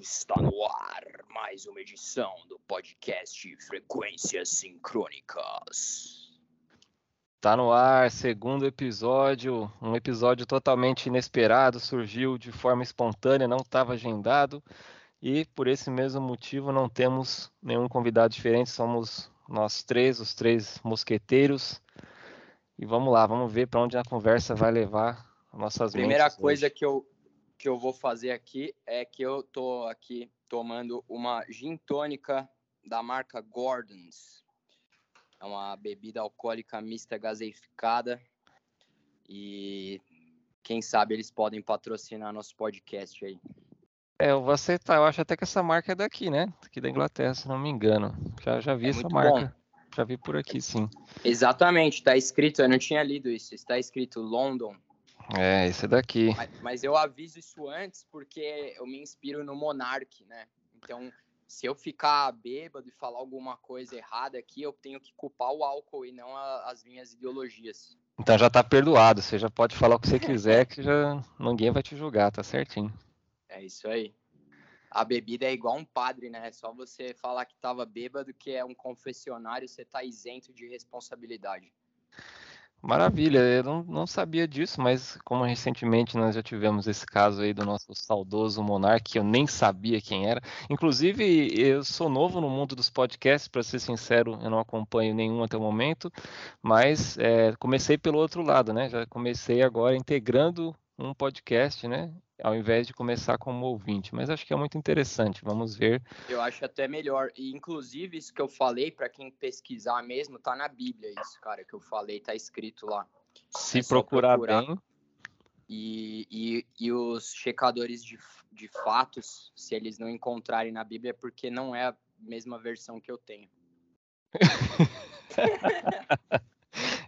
Está no ar mais uma edição do podcast Frequências Sincrônicas. Tá no ar, segundo episódio, um episódio totalmente inesperado, surgiu de forma espontânea, não estava agendado e por esse mesmo motivo não temos nenhum convidado diferente, somos nós três, os três mosqueteiros. E vamos lá, vamos ver para onde a conversa vai levar nossas Primeira mentes coisa que eu, que eu vou fazer aqui é que eu tô aqui tomando uma gin tônica da marca Gordon's. É uma bebida alcoólica mista gaseificada e quem sabe eles podem patrocinar nosso podcast aí. É, eu vou aceitar, eu acho até que essa marca é daqui, né? Aqui da Inglaterra, se não me engano. Já, já vi É essa marca. Já vi por aqui, sim. Exatamente, tá escrito, eu não tinha lido isso, está escrito London, É, esse daqui. mas, mas eu aviso isso antes porque eu me inspiro no Monark, né? Então, se eu ficar bêbado e falar alguma coisa errada aqui, eu tenho que culpar o álcool e não a- as minhas ideologias. Então já tá perdoado, você já pode falar o que você quiser, que já ninguém vai te julgar, tá certinho. É isso aí. A bebida é igual um padre, né? É só você falar que tava bêbado, que é um confessionário, você tá isento de responsabilidade. Maravilha, eu não, não sabia disso, mas como recentemente nós já tivemos esse caso aí do nosso saudoso Monark, que eu nem sabia quem era. Inclusive, eu sou novo no mundo dos podcasts, para ser sincero, eu não acompanho nenhum até o momento, mas é, comecei pelo outro lado, né? Já comecei agora integrando um podcast, né? Ao invés de começar como ouvinte, mas acho que é muito interessante. Vamos ver. Eu acho até melhor. E, inclusive, isso que eu falei, para quem pesquisar mesmo, tá na Bíblia, isso, cara, que eu falei, tá escrito lá. Se É procurar procurar. bem, E, e, e os checadores de, de fatos, se eles não encontrarem na Bíblia, é porque não é a mesma versão que eu tenho.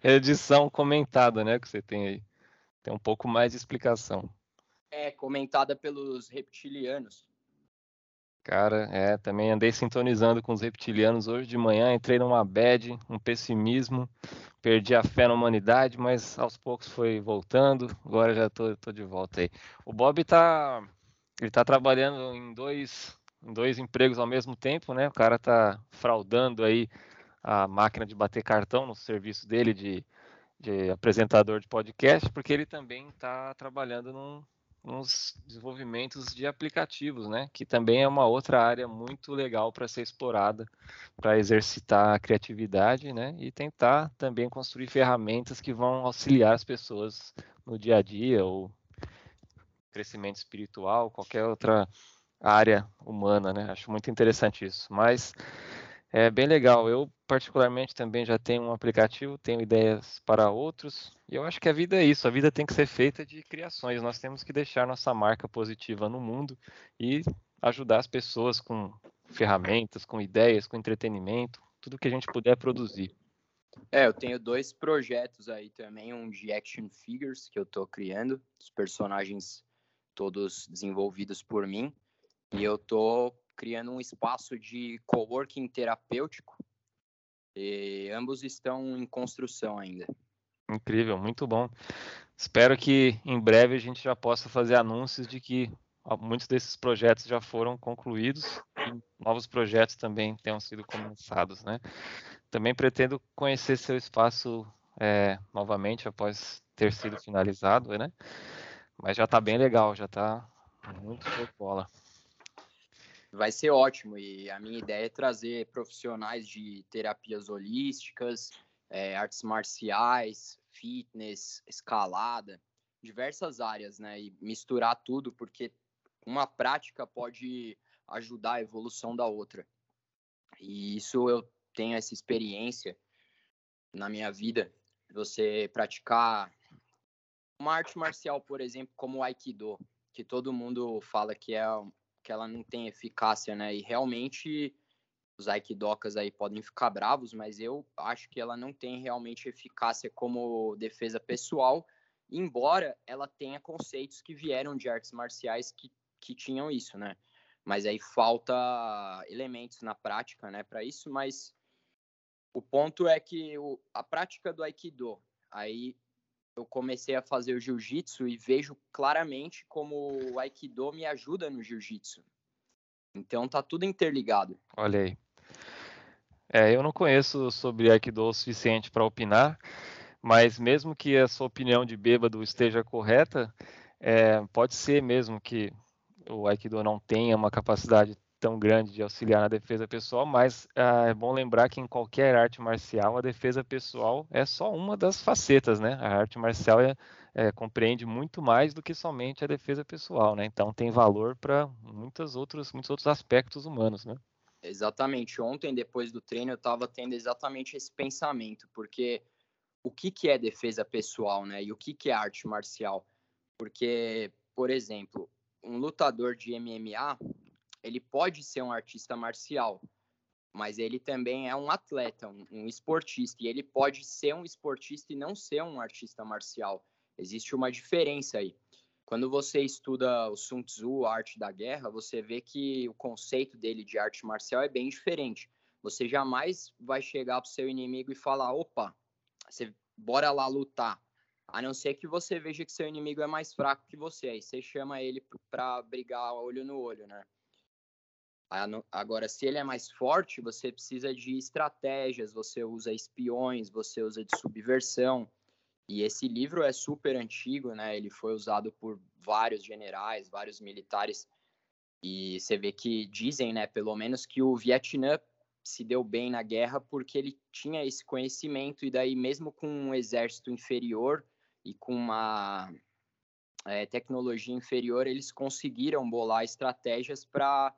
edição comentada, né? Que você tem aí. Tem um pouco mais de explicação. É comentada pelos reptilianos. Cara, é, também andei sintonizando com os reptilianos hoje de manhã, entrei numa bad, um pessimismo, perdi a fé na humanidade, mas aos poucos foi voltando, agora já tô, tô de volta aí. O Bob tá, ele tá trabalhando em dois, em dois empregos ao mesmo tempo, né? O cara tá fraudando aí a máquina de bater cartão no serviço dele de, de apresentador de podcast, porque ele também tá trabalhando num, nos desenvolvimentos de aplicativos, né? Que também é uma outra área muito legal para ser explorada, para exercitar a criatividade, né? E tentar também construir ferramentas que vão auxiliar as pessoas no dia a dia ou crescimento espiritual, qualquer outra área humana, né? Acho muito interessante isso. Mas é bem legal. Eu, particularmente, também já tenho um aplicativo, tenho ideias para outros, e eu acho que a vida é isso. A vida tem que ser feita de criações. Nós temos que deixar nossa marca positiva no mundo e ajudar as pessoas com ferramentas, com ideias, com entretenimento, tudo que a gente puder produzir. É, eu tenho dois projetos aí também, um de action figures que eu tô criando, os personagens todos desenvolvidos por mim, e eu tô criando um espaço de coworking terapêutico, e ambos estão em construção ainda. Incrível, muito bom. Espero que em breve a gente já possa fazer anúncios de que muitos desses projetos já foram concluídos e novos projetos também tenham sido começados, né? Também pretendo conhecer seu espaço é, novamente após ter sido finalizado, né? Mas já está bem legal, já está muito show bola. Vai ser ótimo, e a minha ideia é trazer profissionais de terapias holísticas, é, artes marciais, fitness, escalada, diversas áreas, né? E misturar tudo, porque uma prática pode ajudar a evolução da outra. E isso eu tenho essa experiência na minha vida. Você praticar uma arte marcial, por exemplo, como o Aikido, que todo mundo fala que é que ela não tem eficácia, né? E realmente os aikidokas aí podem ficar bravos, mas eu acho que ela não tem realmente eficácia como defesa pessoal, embora ela tenha conceitos que vieram de artes marciais que, que tinham isso, né? Mas aí falta elementos na prática, né, para isso, mas o ponto é que o, a prática do aikido, aí eu comecei a fazer o jiu-jitsu e vejo claramente como o aikido me ajuda no jiu-jitsu. Então tá tudo interligado. Olha aí. É, eu não conheço sobre Aikido o suficiente para opinar, mas mesmo que a sua opinião de bêbado esteja correta, é, pode ser mesmo que o Aikido não tenha uma capacidade tão grande de auxiliar na defesa pessoal, mas ah, é bom lembrar que em qualquer arte marcial a defesa pessoal é só uma das facetas, né? A arte marcial é, é, compreende muito mais do que somente a defesa pessoal, né? Então tem valor para muitos outros, muitos outros aspectos humanos, né? Exatamente. Ontem, depois do treino, eu estava tendo exatamente esse pensamento, porque o que, que é defesa pessoal, né? E o que, que é arte marcial? Porque, por exemplo, um lutador de MMA, ele pode ser um artista marcial, mas ele também é um atleta, um, um, esportista, e ele pode ser um esportista e não ser um artista marcial. Existe uma diferença aí. Quando você estuda o Sun Tzu, a arte da guerra, você vê que o conceito dele de arte marcial é bem diferente. Você jamais vai chegar para o seu inimigo e falar: opa, você, bora lá lutar. A não ser que você veja que seu inimigo é mais fraco que você. Aí você chama ele para brigar olho no olho, né? Agora, se ele é mais forte, você precisa de estratégias, você usa espiões, você usa de subversão. E esse livro é super antigo, né? Ele foi usado por vários generais, vários militares. E você vê que dizem, né, pelo menos que o Vietnã se deu bem na guerra porque ele tinha esse conhecimento e daí mesmo com um exército inferior e com uma é, tecnologia inferior, eles conseguiram bolar estratégias para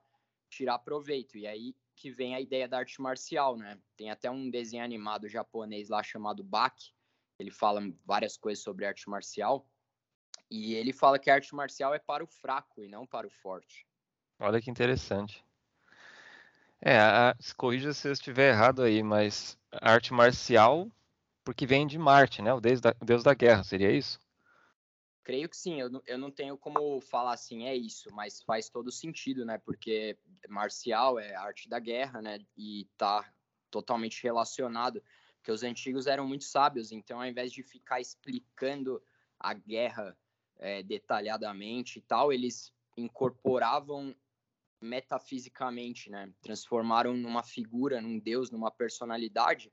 tirar proveito. E aí que vem a ideia da arte marcial, né? Tem até um desenho animado japonês lá chamado Baki, ele fala várias coisas sobre arte marcial, e ele fala que a arte marcial é para o fraco e não para o forte. Olha que interessante. É, a, corrija se eu estiver errado aí, mas arte marcial, porque vem de Marte, né? O deus da, o deus da guerra, seria isso? Creio que sim, eu não, eu não tenho como falar assim, é isso, mas faz todo sentido, né? Porque marcial é arte da guerra, né? E tá totalmente relacionado, porque os antigos eram muito sábios, então ao invés de ficar explicando a guerra é, detalhadamente e tal, eles incorporavam metafisicamente, né? Transformaram numa figura, num deus, numa personalidade.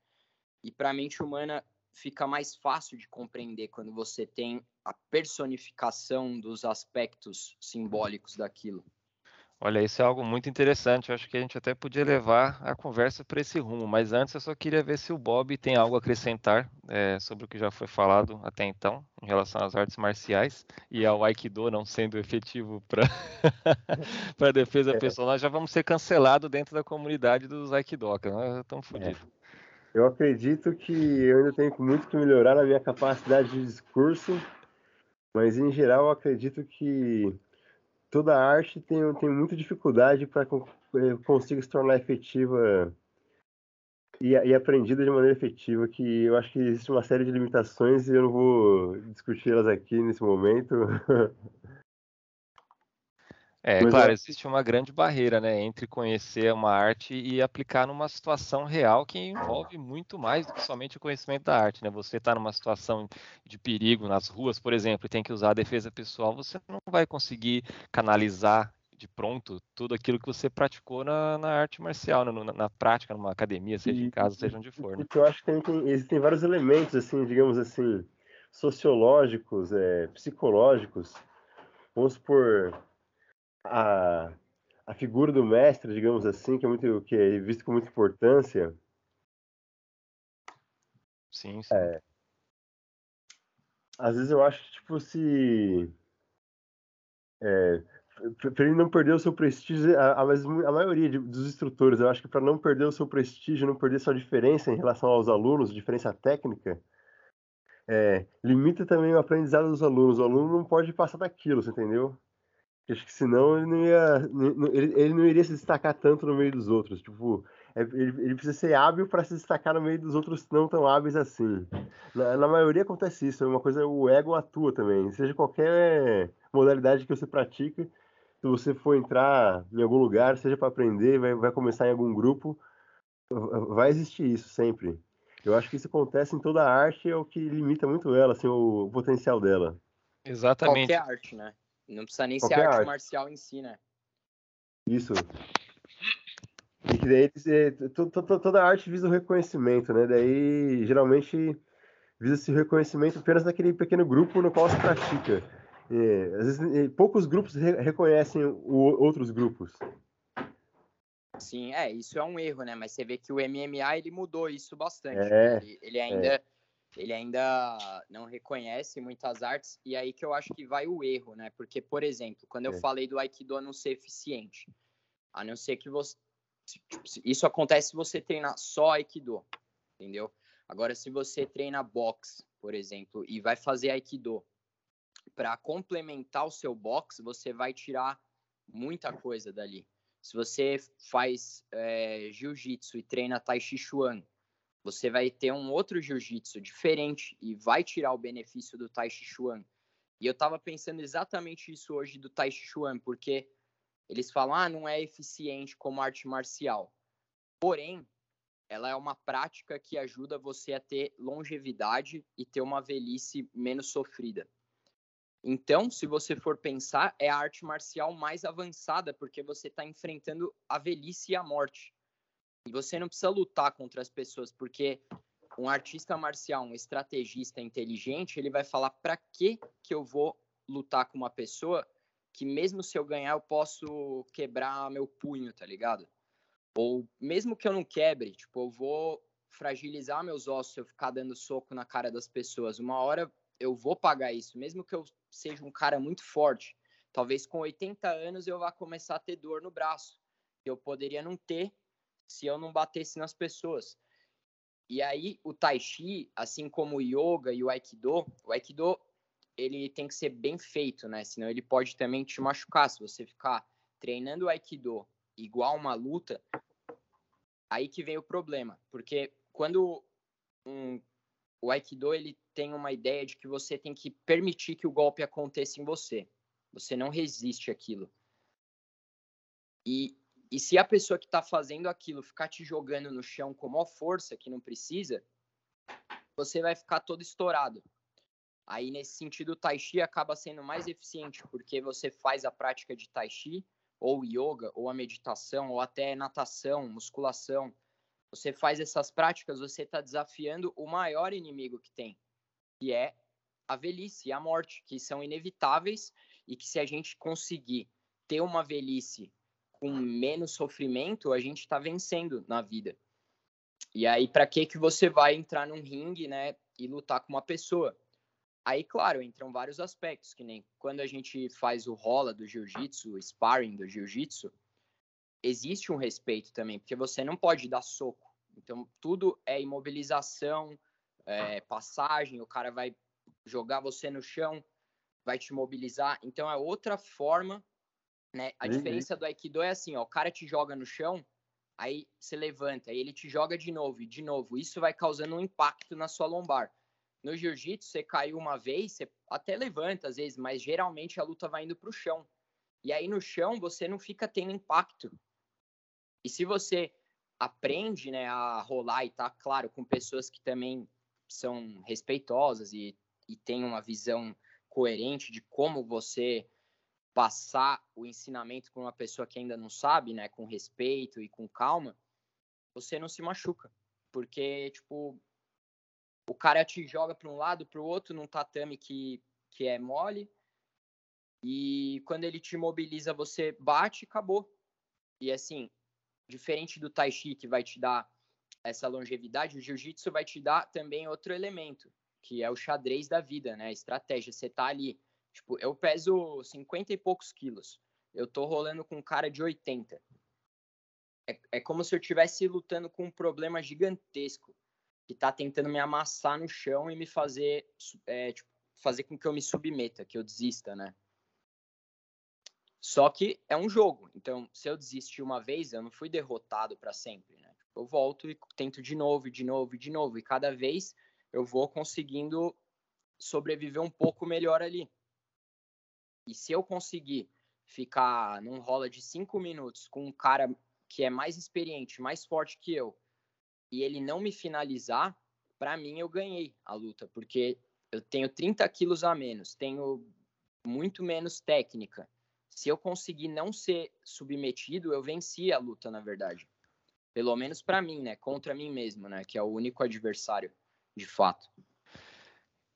E para a mente humana fica mais fácil de compreender quando você tem a personificação dos aspectos simbólicos daquilo. Olha, isso é algo muito interessante. Eu acho que a gente até podia levar a conversa para esse rumo. Mas antes, eu só queria ver se o Bob tem algo a acrescentar é, sobre o que já foi falado até então, em relação às artes marciais e ao Aikido não sendo efetivo para a defesa é. pessoal. Nós já vamos ser cancelados dentro da comunidade dos Aikidoka. Nós estamos fodidos. É. Eu acredito que eu ainda tenho muito que melhorar na minha capacidade de discurso, mas em geral eu acredito que toda arte tem, tem muita dificuldade para eh, conseguir se tornar efetiva e, e, aprendida de maneira efetiva, que eu acho que existe uma série de limitações e eu não vou discuti-las aqui nesse momento. É, Mas claro, é... existe uma grande barreira, né, entre conhecer uma arte e aplicar numa situação real que envolve muito mais do que somente o conhecimento da arte, né? Você está numa situação de perigo nas ruas, por exemplo, e tem que usar a defesa pessoal, você não vai conseguir canalizar de pronto tudo aquilo que você praticou na, na arte marcial, na, na, prática, numa academia, seja e, em casa, seja onde for. Né? Eu acho que tem, tem, existem vários elementos, assim, digamos assim, sociológicos, é, psicológicos. Vamos supor, a, a figura do mestre, digamos assim, que é muito que é visto com muita importância. Sim, sim. É, às vezes eu acho que, tipo, se. É, para ele não perder o seu prestígio, a, a, a maioria de, dos instrutores, eu acho que para não perder o seu prestígio, não perder sua diferença em relação aos alunos, diferença técnica, é, limita também o aprendizado dos alunos. O aluno não pode passar daquilo, você entendeu? Acho que senão ele não ia. Ele, ele não iria se destacar tanto no meio dos outros. Tipo, é, ele, ele precisa ser hábil para se destacar no meio dos outros não tão hábeis assim. Na, na, maioria acontece isso. É uma coisa, o ego atua também. Seja qualquer modalidade que você pratica, se você for entrar em algum lugar, seja para aprender, vai, vai começar em algum grupo, vai existir isso sempre. Eu acho que isso acontece em toda a arte, é o que limita muito ela, assim, o, o potencial dela. Exatamente. Qualquer arte, né? Não precisa nem Qualquer ser arte, arte, marcial em si, né? Isso. E que daí é, toda arte visa o reconhecimento, né? Daí geralmente visa-se o reconhecimento apenas naquele pequeno grupo no qual se pratica. É, às vezes poucos grupos re reconhecem o, outros grupos. Sim, é, isso é um erro, né? Mas você vê que o MMA ele mudou isso bastante. É, ele, ele, ainda é. Ele ainda não reconhece muitas artes e aí que eu acho que vai o erro, né? Porque, por exemplo, quando eu é. falei do Aikido não ser eficiente, a não ser que você Tipo, isso acontece se você treinar só Aikido, entendeu? Agora, se você treina boxe, por exemplo, e vai fazer Aikido, para complementar o seu boxe, você vai tirar muita coisa dali. Se você faz é, jiu-jitsu e treina Tai Chi Chuan, você vai ter um outro jiu-jitsu diferente e vai tirar o benefício do Tai Chi Chuan. E eu estava pensando exatamente isso hoje do Tai Chi Chuan, porque eles falam, ah, não é eficiente como arte marcial. Porém, ela é uma prática que ajuda você a ter longevidade e ter uma velhice menos sofrida. Então, se você for pensar, é a arte marcial mais avançada, porque você está enfrentando a velhice e a morte. E você não precisa lutar contra as pessoas, porque um artista marcial, um estrategista inteligente, ele vai falar para que que eu vou lutar com uma pessoa que mesmo se eu ganhar, eu posso quebrar meu punho, tá ligado? Ou mesmo que eu não quebre, tipo, eu vou fragilizar meus ossos se eu ficar dando soco na cara das pessoas. Uma hora eu vou pagar isso, mesmo que eu seja um cara muito forte. Talvez com 80 anos eu vá começar a ter dor no braço, que eu poderia não ter se eu não batesse nas pessoas. E aí o tai chi, assim como o yoga e o aikido, o aikido ele tem que ser bem feito, né? Senão ele pode também te machucar. Se você ficar treinando o Aikido igual uma luta, aí que vem o problema. Porque quando um, o Aikido ele tem uma ideia de que você tem que permitir que o golpe aconteça em você. Você não resiste aquilo. E, e se a pessoa que está fazendo aquilo ficar te jogando no chão com maior força, que não precisa, você vai ficar todo estourado. Aí, nesse sentido, o Tai Chi acaba sendo mais eficiente, porque você faz a prática de Tai Chi, ou yoga, ou a meditação, ou até natação, musculação. Você faz essas práticas, você está desafiando o maior inimigo que tem, que é a velhice e a morte, que são inevitáveis e que se a gente conseguir ter uma velhice com menos sofrimento, a gente está vencendo na vida. E aí, para que que você vai entrar num ringue, né, e lutar com uma pessoa? Aí, claro, entram vários aspectos, que nem quando a gente faz o rola do jiu-jitsu, o sparring do jiu-jitsu, existe um respeito também, porque você não pode dar soco. Então, tudo é imobilização, é, passagem, o cara vai jogar você no chão, vai te mobilizar. Então, é outra forma, né? A uhum. diferença do Aikido é assim, ó, o cara te joga no chão, aí você levanta, aí ele te joga de novo e de novo. Isso vai causando um impacto na sua lombar. No jiu-jitsu, você caiu uma vez, você até levanta às vezes, mas geralmente a luta vai indo para o chão. E aí no chão você não fica tendo impacto. E se você aprende né, a rolar e tá, claro, com pessoas que também são respeitosas e, e têm uma visão coerente de como você passar o ensinamento para uma pessoa que ainda não sabe, né, com respeito e com calma, você não se machuca. Porque, tipo, o cara te joga para um lado, para o outro, num tatame que, que é mole. E quando ele te mobiliza, você bate e acabou. E assim, diferente do Tai Chi, que vai te dar essa longevidade, o Jiu-Jitsu vai te dar também outro elemento, que é o xadrez da vida, né? A estratégia. Você tá ali, tipo, eu peso 50 e poucos quilos. Eu tô rolando com um cara de 80. É, é como se eu estivesse lutando com um problema gigantesco que está tentando me amassar no chão e me fazer, é, tipo, fazer com que eu me submeta, que eu desista, né? Só que é um jogo, então se eu desistir uma vez, eu não fui derrotado para sempre, né? Eu volto e tento de novo, de novo, de novo, e cada vez eu vou conseguindo sobreviver um pouco melhor ali. E se eu conseguir ficar num rola de cinco minutos com um cara que é mais experiente, mais forte que eu, e ele não me finalizar, para mim eu ganhei a luta, porque eu tenho 30 quilos a menos, tenho muito menos técnica. Se eu conseguir não ser submetido, eu venci a luta, na verdade. Pelo menos para mim, né? Contra mim mesmo, né? Que é o único adversário, de fato.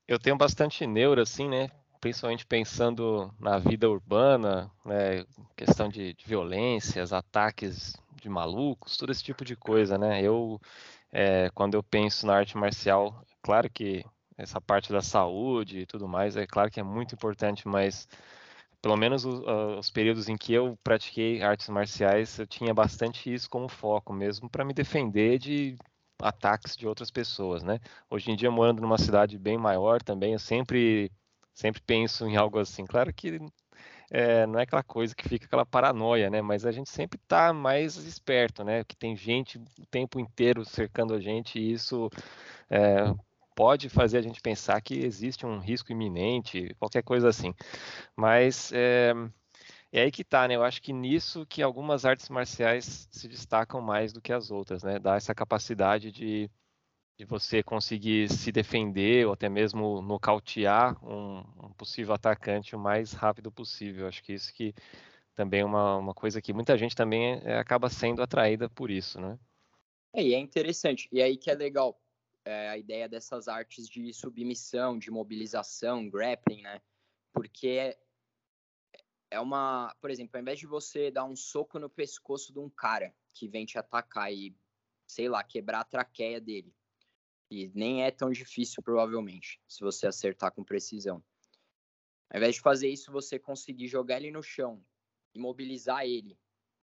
Eu tenho bastante neura, assim, né? Principalmente pensando na vida urbana, né? Questão de, de violências, ataques de malucos, todo esse tipo de coisa, né? Eu, é, quando eu penso na arte marcial, claro que essa parte da saúde e tudo mais, é claro que é muito importante, mas pelo menos os, os, períodos em que eu pratiquei artes marciais, eu tinha bastante isso como foco mesmo para me defender de ataques de outras pessoas, né? Hoje em dia morando numa cidade bem maior também, eu sempre sempre penso em algo assim. Claro que é, não é aquela coisa que fica aquela paranoia, né? Mas a gente sempre está mais esperto, né? Que tem gente o tempo inteiro cercando a gente e isso é, pode fazer a gente pensar que existe um risco iminente, qualquer coisa assim. Mas é, é aí que tá, né? Eu acho que nisso que algumas artes marciais se destacam mais do que as outras, né? Dá essa capacidade de, de você conseguir se defender ou até mesmo nocautear um, um possível atacante o mais rápido possível. Acho que isso que também é uma, uma coisa que muita gente também é, acaba sendo atraída por isso, né? É, e é interessante. E aí que é legal é, a ideia dessas artes de submissão, de mobilização, grappling, né? Porque é uma, por exemplo, ao invés de você dar um soco no pescoço de um cara que vem te atacar e, sei lá, quebrar a traqueia dele, e nem é tão difícil provavelmente, se você acertar com precisão. Ao invés de fazer isso, você conseguir jogar ele no chão, imobilizar ele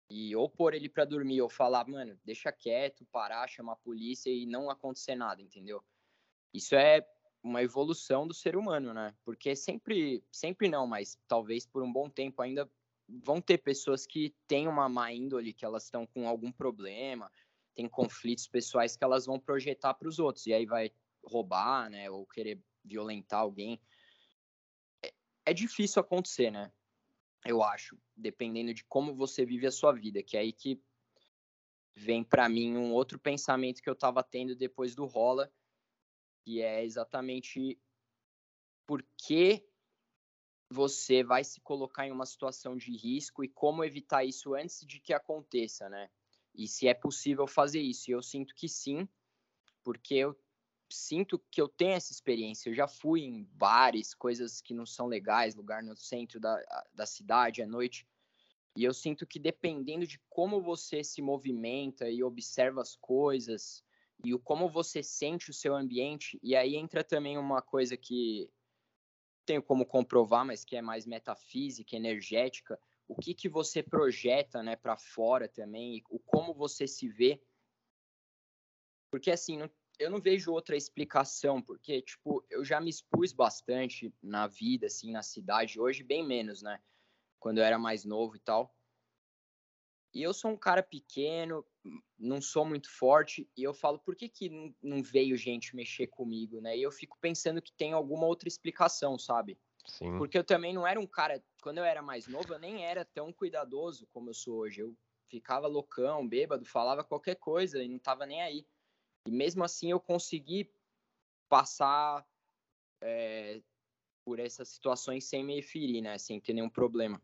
e ou pôr ele para dormir ou falar, mano, deixa quieto, parar, chamar a polícia e não acontecer nada, entendeu? Isso é uma evolução do ser humano, né? Porque sempre, sempre não, mas talvez por um bom tempo ainda vão ter pessoas que têm uma má índole, que elas estão com algum problema, tem conflitos pessoais que elas vão projetar para os outros e aí vai roubar, né, ou querer violentar alguém. É, é difícil acontecer, né? eu acho, dependendo de como você vive a sua vida, que é aí que vem para mim um outro pensamento que eu estava tendo depois do rola, que é exatamente por que você vai se colocar em uma situação de risco e como evitar isso antes de que aconteça, né? E se é possível fazer isso. E eu sinto que sim, porque eu sinto que eu tenho essa experiência. Eu já fui em bares, coisas que não são legais, lugar no centro da, da cidade à noite. E eu sinto que dependendo de como você se movimenta e observa as coisas e o como você sente o seu ambiente, e aí entra também uma coisa que tenho como comprovar, mas que é mais metafísica, energética, o que que você projeta, né, para fora também, o como você se vê. Porque assim, não, eu não vejo outra explicação, porque, tipo, eu já me expus bastante na vida, assim, na cidade, hoje bem menos, né? Quando eu era mais novo e tal. E eu sou um cara pequeno, não sou muito forte, e eu falo, por que que não veio gente mexer comigo, né? E eu fico pensando que tem alguma outra explicação, sabe? Sim. Porque eu também não era um cara, quando eu era mais novo, eu nem era tão cuidadoso como eu sou hoje. Eu ficava loucão, bêbado, falava qualquer coisa e não tava nem aí. E mesmo assim eu consegui passar é, por essas situações sem me ferir, né? Sem ter nenhum problema.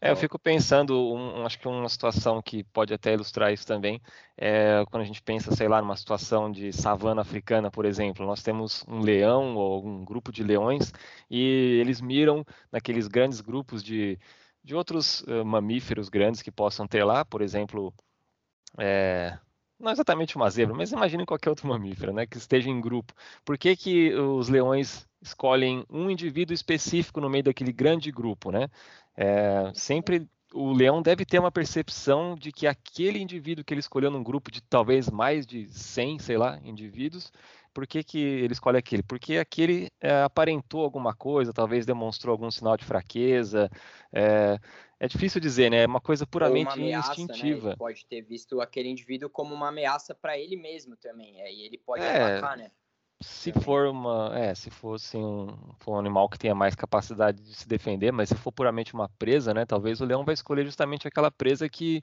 É, eu fico pensando, um, acho que uma situação que pode até ilustrar isso também, é quando a gente pensa, sei lá, numa situação de savana africana, por exemplo, nós temos um leão ou um grupo de leões e eles miram naqueles grandes grupos de, de outros uh, mamíferos grandes que possam ter lá, por exemplo, é, não exatamente uma zebra, mas imagine qualquer outro mamífero, né, que esteja em grupo. Por que, que os leões escolhem um indivíduo específico no meio daquele grande grupo, né? É, sempre o leão deve ter uma percepção de que aquele indivíduo que ele escolheu num grupo de talvez mais de 100, sei lá, indivíduos, por que, que ele escolhe aquele? Porque aquele é, aparentou alguma coisa, talvez demonstrou algum sinal de fraqueza. É, é difícil dizer, né? É uma coisa puramente uma ameaça, né? instintiva. Né? Ele pode ter visto aquele indivíduo como uma ameaça para ele mesmo também. Aí ele pode é, atacar, né? Se for uma, é, se fosse um, for um animal que tenha mais capacidade de se defender, mas se for puramente uma presa, né, talvez o leão vai escolher justamente aquela presa que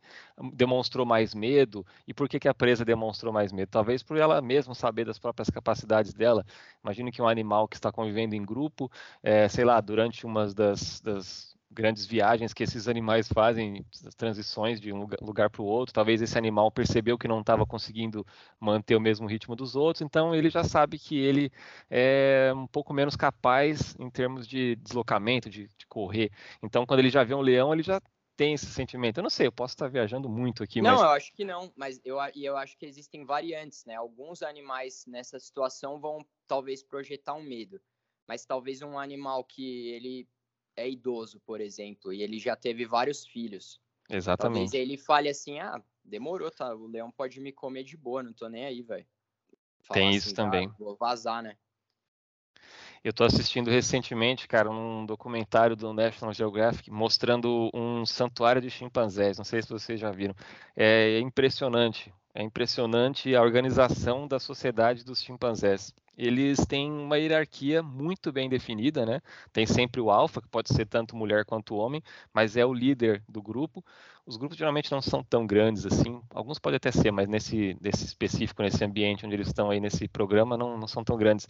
demonstrou mais medo. E por que, que a presa demonstrou mais medo? Talvez por ela mesma saber das próprias capacidades dela. Imagine que um animal que está convivendo em grupo, é, sei lá, durante umas das, das grandes viagens que esses animais fazem, transições de um lugar para o outro. Talvez esse animal percebeu que não estava conseguindo manter o mesmo ritmo dos outros, então ele já sabe que ele é um pouco menos capaz em termos de deslocamento, de, de correr. Então, quando ele já vê um leão, ele já tem esse sentimento. Eu não sei, eu posso estar viajando muito aqui, não, mas... eu acho que não, mas eu, eu acho que existem variantes, né? Alguns animais nessa situação vão talvez projetar um medo, mas talvez um animal que ele é idoso, por exemplo, e ele já teve vários filhos. Exatamente. Talvez ele fale assim, ah, demorou, tá? O leão pode me comer de boa, não tô nem aí, velho. Tem assim, isso também. Ah, vou vazar, né? Eu tô assistindo recentemente, cara, um documentário do National Geographic mostrando um santuário de chimpanzés. Não sei se vocês já viram. É impressionante. É impressionante a organização da sociedade dos chimpanzés eles têm uma hierarquia muito bem definida, né? Tem sempre o alfa, que pode ser tanto mulher quanto homem, mas é o líder do grupo. Os grupos geralmente não são tão grandes assim, alguns podem até ser, mas nesse, nesse específico, nesse ambiente onde eles estão aí nesse programa, não, não são tão grandes.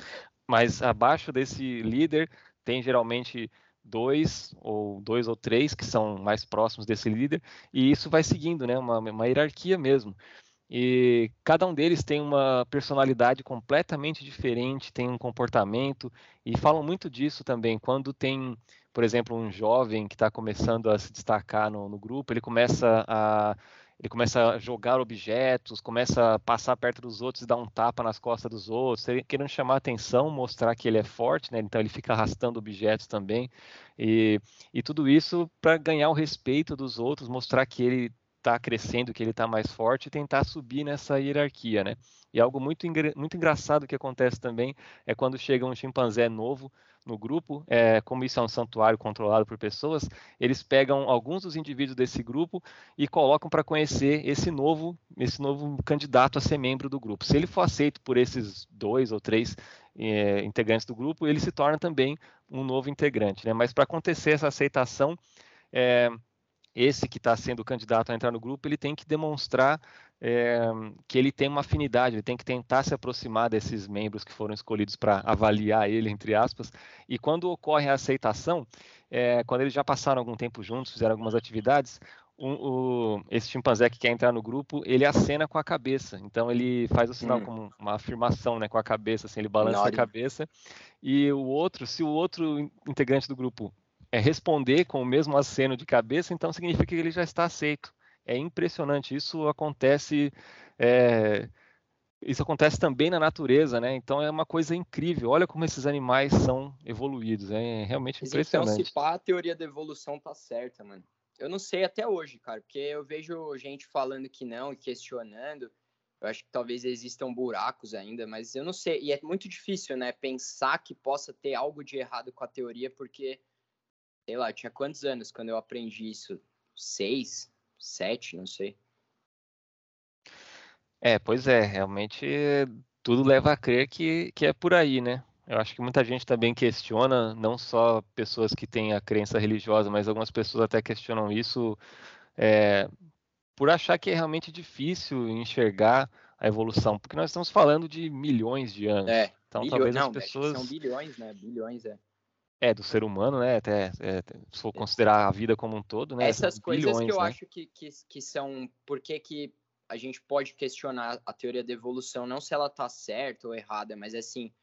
Mas abaixo desse líder tem geralmente dois ou dois ou três que são mais próximos desse líder, e isso vai seguindo, né? Uma, uma hierarquia mesmo. E cada um deles tem uma personalidade completamente diferente, tem um comportamento, e falam muito disso também. Quando tem, por exemplo, um jovem que está começando a se destacar no, no, grupo, ele começa a ele começa a jogar objetos, começa a passar perto dos outros e dar um tapa nas costas dos outros, querendo chamar atenção, mostrar que ele é forte, né? Então ele fica arrastando objetos também. E, e tudo isso para ganhar o respeito dos outros, mostrar que ele está crescendo, que ele está mais forte, e tentar subir nessa hierarquia, né? E algo muito, muito engraçado que acontece também é quando chega um chimpanzé novo no grupo, é, como isso é um santuário controlado por pessoas, eles pegam alguns dos indivíduos desse grupo e colocam para conhecer esse novo, esse novo candidato a ser membro do grupo. Se ele for aceito por esses dois ou três é, integrantes do grupo, ele se torna também um novo integrante. Né? Mas para acontecer essa aceitação, é, esse que está sendo candidato a entrar no grupo, ele tem que demonstrar é, que ele tem uma afinidade, ele tem que tentar se aproximar desses membros que foram escolhidos para avaliar ele, entre aspas. E quando ocorre a aceitação, é, quando eles já passaram algum tempo juntos, fizeram algumas atividades, um, o, esse chimpanzé que quer entrar no grupo, ele acena com a cabeça. Então ele faz o sinal hum. como uma afirmação, né, com a cabeça, assim, ele balança a cabeça. E o outro, se o outro integrante do grupo é, responder com o mesmo aceno de cabeça, então significa que ele já está aceito. É impressionante. Isso acontece. É, isso acontece também na natureza, né? Então é uma coisa incrível. Olha como esses animais são evoluídos. É realmente impressionante. Então, se pá, a teoria da evolução tá certa, mano. Eu não sei até hoje, cara, porque eu vejo gente falando que não e questionando. Eu acho que talvez existam buracos ainda, mas eu não sei. E é muito difícil, né? Pensar que possa ter algo de errado com a teoria, porque sei lá, tinha quantos anos quando eu aprendi isso? Seis, sete, não sei. É, pois é, realmente tudo leva a crer que, que é por aí, né? Eu acho que muita gente também questiona, não só pessoas que têm a crença religiosa, mas algumas pessoas até questionam isso é, por achar que é realmente difícil enxergar a evolução, porque nós estamos falando de milhões de anos. É, então bilhões, talvez as não, pessoas. São bilhões, né? Bilhões, é. É, do ser humano, né? Até é, se for considerar a vida como um todo, né? Essas coisas bilhões, que eu né? acho que, que, que são. Por que, que a gente pode questionar a teoria da evolução, não se ela tá certa ou errada, mas assim,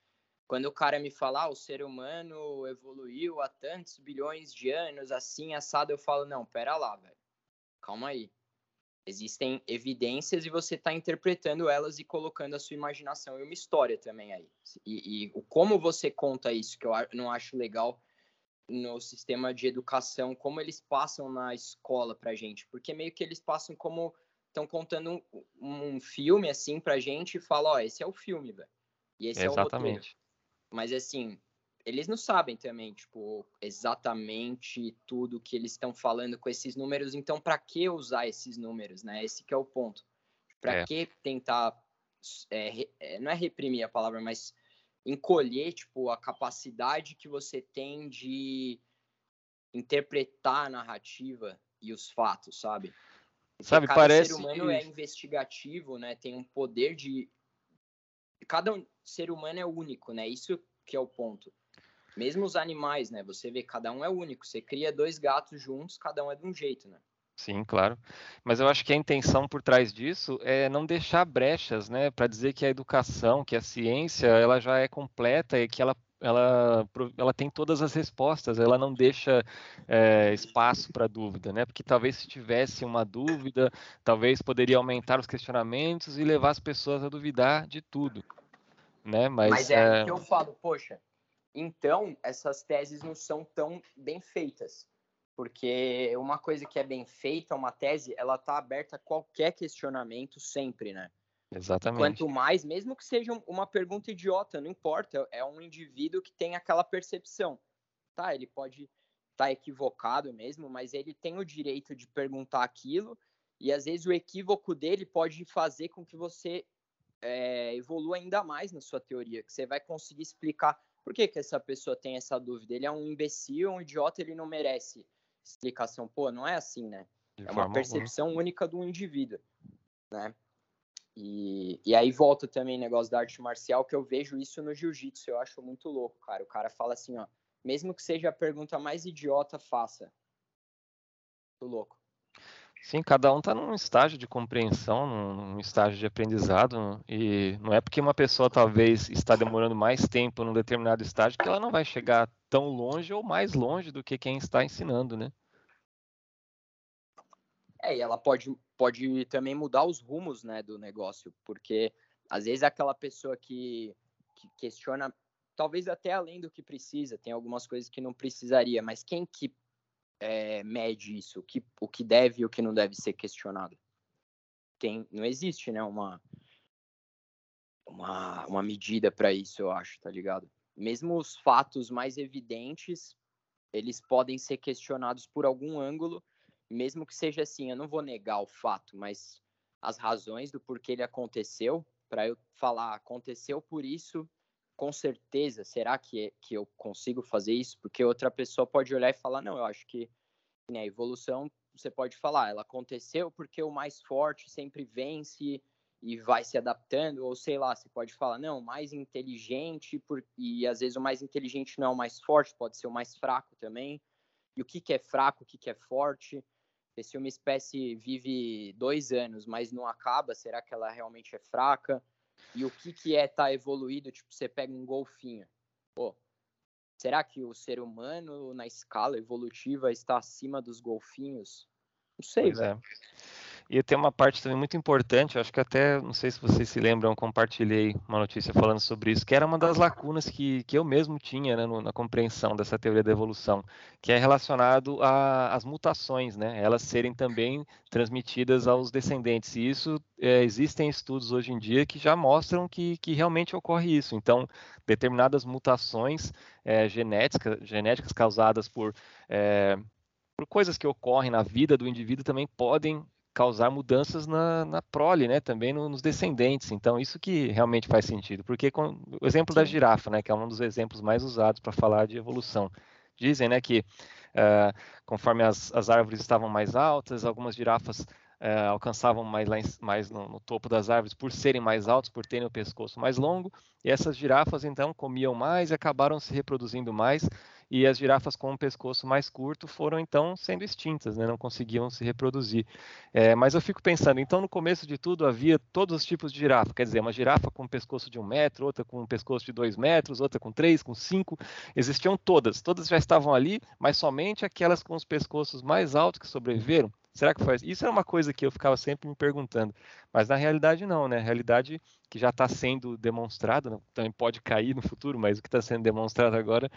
quando o cara me fala, ah, o ser humano evoluiu há tantos bilhões de anos, assim, assado, eu falo, não, pera lá, velho. Calma aí. Existem evidências e você está interpretando elas e colocando a sua imaginação e uma história também aí. E, e como você conta isso, que eu não acho legal no sistema de educação, como eles passam na escola pra gente. Porque meio que eles passam como estão contando um, um, filme assim pra gente e falam, ó, esse é o filme, velho. E esse Exatamente. é o roteiro. Mas assim, eles não sabem também, tipo, exatamente tudo que eles estão falando com esses números, então para que usar esses números, né? Esse que é o ponto. Para é. que tentar é, é, não é reprimir a palavra, mas encolher, tipo, a capacidade que você tem de interpretar a narrativa e os fatos, sabe? Porque sabe, cada parece ser humano é investigativo, né? Tem um poder de cada ser humano é único, né? Isso que é o ponto. Mesmo os animais, né? Você vê, cada um é único. Você cria dois gatos juntos, cada um é de um jeito, né? Sim, claro. Mas eu acho que a intenção por trás disso é não deixar brechas, né, para dizer que a educação, que a ciência, ela já é completa e que ela ela, ela tem todas as respostas, ela não deixa é, espaço para dúvida, né? Porque talvez se tivesse uma dúvida, talvez poderia aumentar os questionamentos e levar as pessoas a duvidar de tudo, né? Mas, Mas é, é... que eu falo, poxa, então essas teses não são tão bem feitas. Porque uma coisa que é bem feita, uma tese, ela está aberta a qualquer questionamento sempre, né? Exatamente. Quanto mais, mesmo que seja uma pergunta idiota, não importa, é um indivíduo que tem aquela percepção. Tá, ele pode estar tá equivocado mesmo, mas ele tem o direito de perguntar aquilo, e às vezes o equívoco dele pode fazer com que você é, evolua ainda mais na sua teoria, que você vai conseguir explicar por que, que essa pessoa tem essa dúvida. Ele é um imbecil, um idiota, ele não merece explicação. Pô, não é assim, né? De é uma percepção alguma. única do indivíduo, né? E, e aí volta também o negócio da arte marcial, que eu vejo isso no jiu-jitsu, eu acho muito louco, cara. O cara fala assim, ó, mesmo que seja a pergunta mais idiota, faça. Muito louco. Sim, cada um está num estágio de compreensão, num estágio de aprendizado, e não é porque uma pessoa talvez está demorando mais tempo num determinado estágio que ela não vai chegar tão longe ou mais longe do que quem está ensinando, né? É, e ela pode, pode também mudar os rumos né, do negócio, porque às vezes aquela pessoa que, que questiona, talvez até além do que precisa, tem algumas coisas que não precisaria, mas quem que é, mede isso? O que, o que deve e o que não deve ser questionado? Tem, não existe, né, uma, uma, uma medida para isso, eu acho, tá ligado? Mesmo os fatos mais evidentes, eles podem ser questionados por algum ângulo, mesmo que seja assim, eu não vou negar o fato, mas as razões do porquê ele aconteceu, para eu falar, aconteceu por isso, com certeza, será que, que eu consigo fazer isso? Porque outra pessoa pode olhar e falar, não, eu acho que né, a evolução, você pode falar, ela aconteceu porque o mais forte sempre vence e vai se adaptando, ou sei lá, você pode falar, não, mais inteligente, por... e às vezes o mais inteligente não é o mais forte, pode ser o mais fraco também. E o que, que é fraco, o que, que é forte? se uma espécie vive dois anos, mas não acaba, será que ela realmente é fraca? E o que, que é estar tá evoluído? Tipo, você pega um golfinho. Pô, será que o ser humano, na escala evolutiva, está acima dos golfinhos? Não sei, velho. É. E tem uma parte também muito importante, acho que até, não sei se vocês se lembram, compartilhei uma notícia falando sobre isso, que era uma das lacunas que, que eu mesmo tinha né, no, na compreensão dessa teoria da evolução, que é relacionado às mutações, né, elas serem também transmitidas aos descendentes. E isso, é, existem estudos hoje em dia que já mostram que, que realmente ocorre isso. Então, determinadas mutações é, genética, genéticas causadas por... É, por coisas que ocorrem na vida do indivíduo também podem causar mudanças na, na prole, né, também no, nos descendentes. Então, isso que realmente faz sentido. Porque com, o exemplo Sim. da girafa, né, que é um dos exemplos mais usados para falar de evolução. Dizem né, que uh, conforme as, as árvores estavam mais altas, algumas girafas uh, alcançavam mais, lá em, mais no, no, topo das árvores por serem mais altos, por terem o pescoço mais longo, e essas girafas então comiam mais e acabaram se reproduzindo mais, e as girafas com um pescoço mais curto foram então sendo extintas, né? não conseguiam se reproduzir. É, mas eu fico pensando, então no começo de tudo havia todos os tipos de girafa, quer dizer, uma girafa com um pescoço de um metro, outra com um pescoço de dois metros, outra com três, com cinco, existiam todas, todas já estavam ali, mas somente aquelas com os pescoços mais altos que sobreviveram. Será que faz? Isso era uma coisa que eu ficava sempre me perguntando, mas na realidade não, né? A realidade que já está sendo demonstrada, também pode cair no futuro, mas o que está sendo demonstrado agora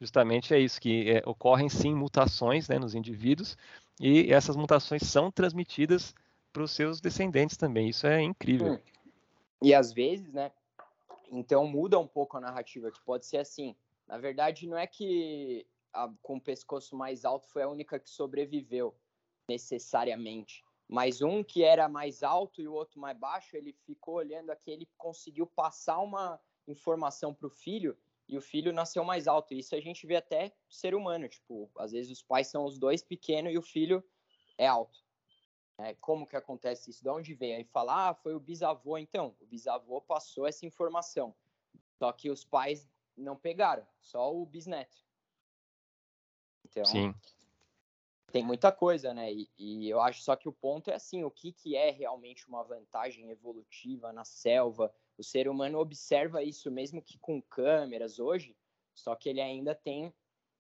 justamente é isso, que é, ocorrem sim mutações né, nos indivíduos e essas mutações são transmitidas para os seus descendentes também. Isso é incrível. Hum. E às vezes, né? Então muda um pouco a narrativa, que pode ser assim. Na verdade, não é que a, com o pescoço mais alto foi a única que sobreviveu necessariamente. Mas um que era mais alto e o outro mais baixo, ele ficou olhando aqui, ele conseguiu passar uma informação para o filho e o filho nasceu mais alto. Isso a gente vê até ser humano, tipo, às vezes os pais são os dois pequenos e o filho é alto. É, como que acontece isso? De onde vem? Aí fala, ah, foi o bisavô. Então, o bisavô passou essa informação. Só que os pais não pegaram, só o bisneto. Então, Sim. Tem muita coisa, né? E, e, eu acho só que o ponto é assim, o que, que é realmente uma vantagem evolutiva na selva? O ser humano observa isso mesmo que com câmeras hoje, só que ele ainda tem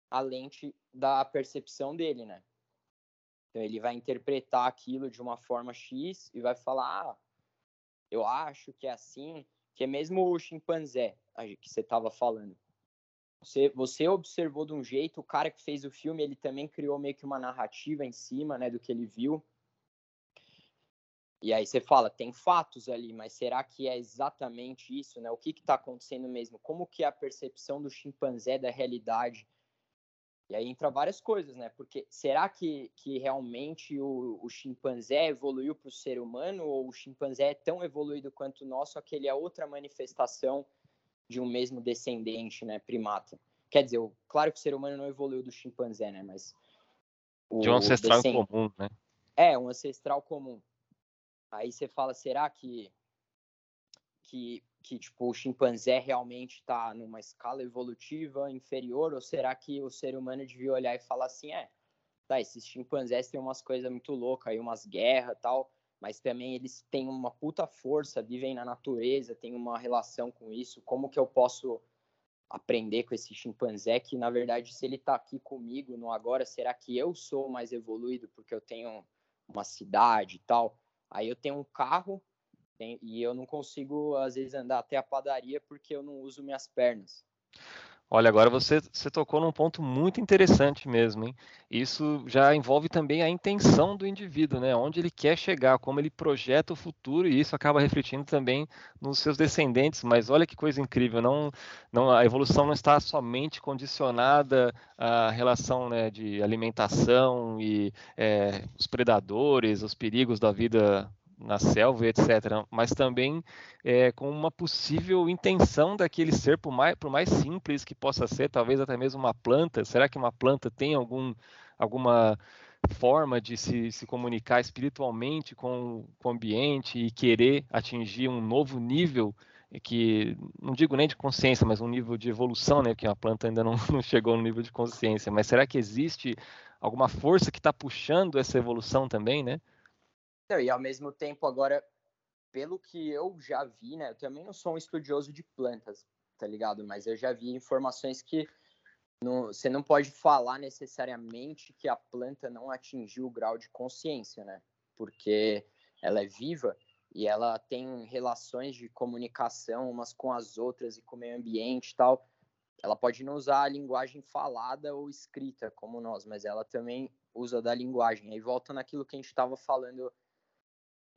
a lente da percepção dele, né? Então ele vai interpretar aquilo de uma forma X e vai falar, ah, eu acho que é assim, que é mesmo o chimpanzé que você estava falando. Você, você observou de um jeito, o cara que fez o filme, ele também criou meio que uma narrativa em cima, né, do que ele viu. E aí você fala, tem fatos ali, mas será que é exatamente isso, né? O que está acontecendo mesmo? Como que é a percepção do chimpanzé da realidade? E aí entra várias coisas, né? Porque será que, que realmente o, o chimpanzé evoluiu para o ser humano ou o chimpanzé é tão evoluído quanto o nosso, só que ele é outra manifestação de um mesmo descendente, né, primata? Quer dizer, claro que o ser humano não evoluiu do chimpanzé, né? Mas de um ancestral comum, né? É, um ancestral comum. Aí você fala, será que que, que tipo, o chimpanzé realmente está numa escala evolutiva inferior? Ou será que o ser humano devia olhar e falar assim, é, tá, esses chimpanzés têm umas coisas muito loucas aí, umas guerras tal, mas também eles têm uma puta força, vivem na natureza, têm uma relação com isso. Como que eu posso aprender com esse chimpanzé que, na verdade, se ele está aqui comigo no agora, será que eu sou mais evoluído porque eu tenho uma cidade e tal? Aí eu tenho um carro e eu não consigo, às vezes, andar até a padaria porque eu não uso minhas pernas. Olha, agora você, você tocou num ponto muito interessante mesmo, hein? Isso já envolve também a intenção do indivíduo, né? Onde ele quer chegar, como ele projeta o futuro, e isso acaba refletindo também nos seus descendentes. Mas olha que coisa incrível, não, não, a evolução não está somente condicionada à relação né, de alimentação e é, os predadores, os perigos da vida na selva, etc., mas também é, com uma possível intenção daquele ser, por mais, por mais simples que possa ser, talvez até mesmo uma planta. Será que uma planta tem algum, alguma forma de se, se comunicar espiritualmente com, com o ambiente e querer atingir um novo nível que não digo nem de consciência, mas um nível de evolução, né? Que a planta ainda não, não chegou no nível de consciência. Mas será que existe alguma força que está puxando essa evolução também, né? E ao mesmo tempo, agora, pelo que eu já vi, né? Eu também não sou um estudioso de plantas, tá ligado? Mas eu já vi informações que no, você não pode falar necessariamente que a planta não atingiu o grau de consciência, né? Porque ela é viva e ela tem relações de comunicação umas com as outras e com o meio ambiente e tal. Ela pode não usar a linguagem falada ou escrita como nós, mas ela também usa da linguagem. Aí volta naquilo que a gente estava falando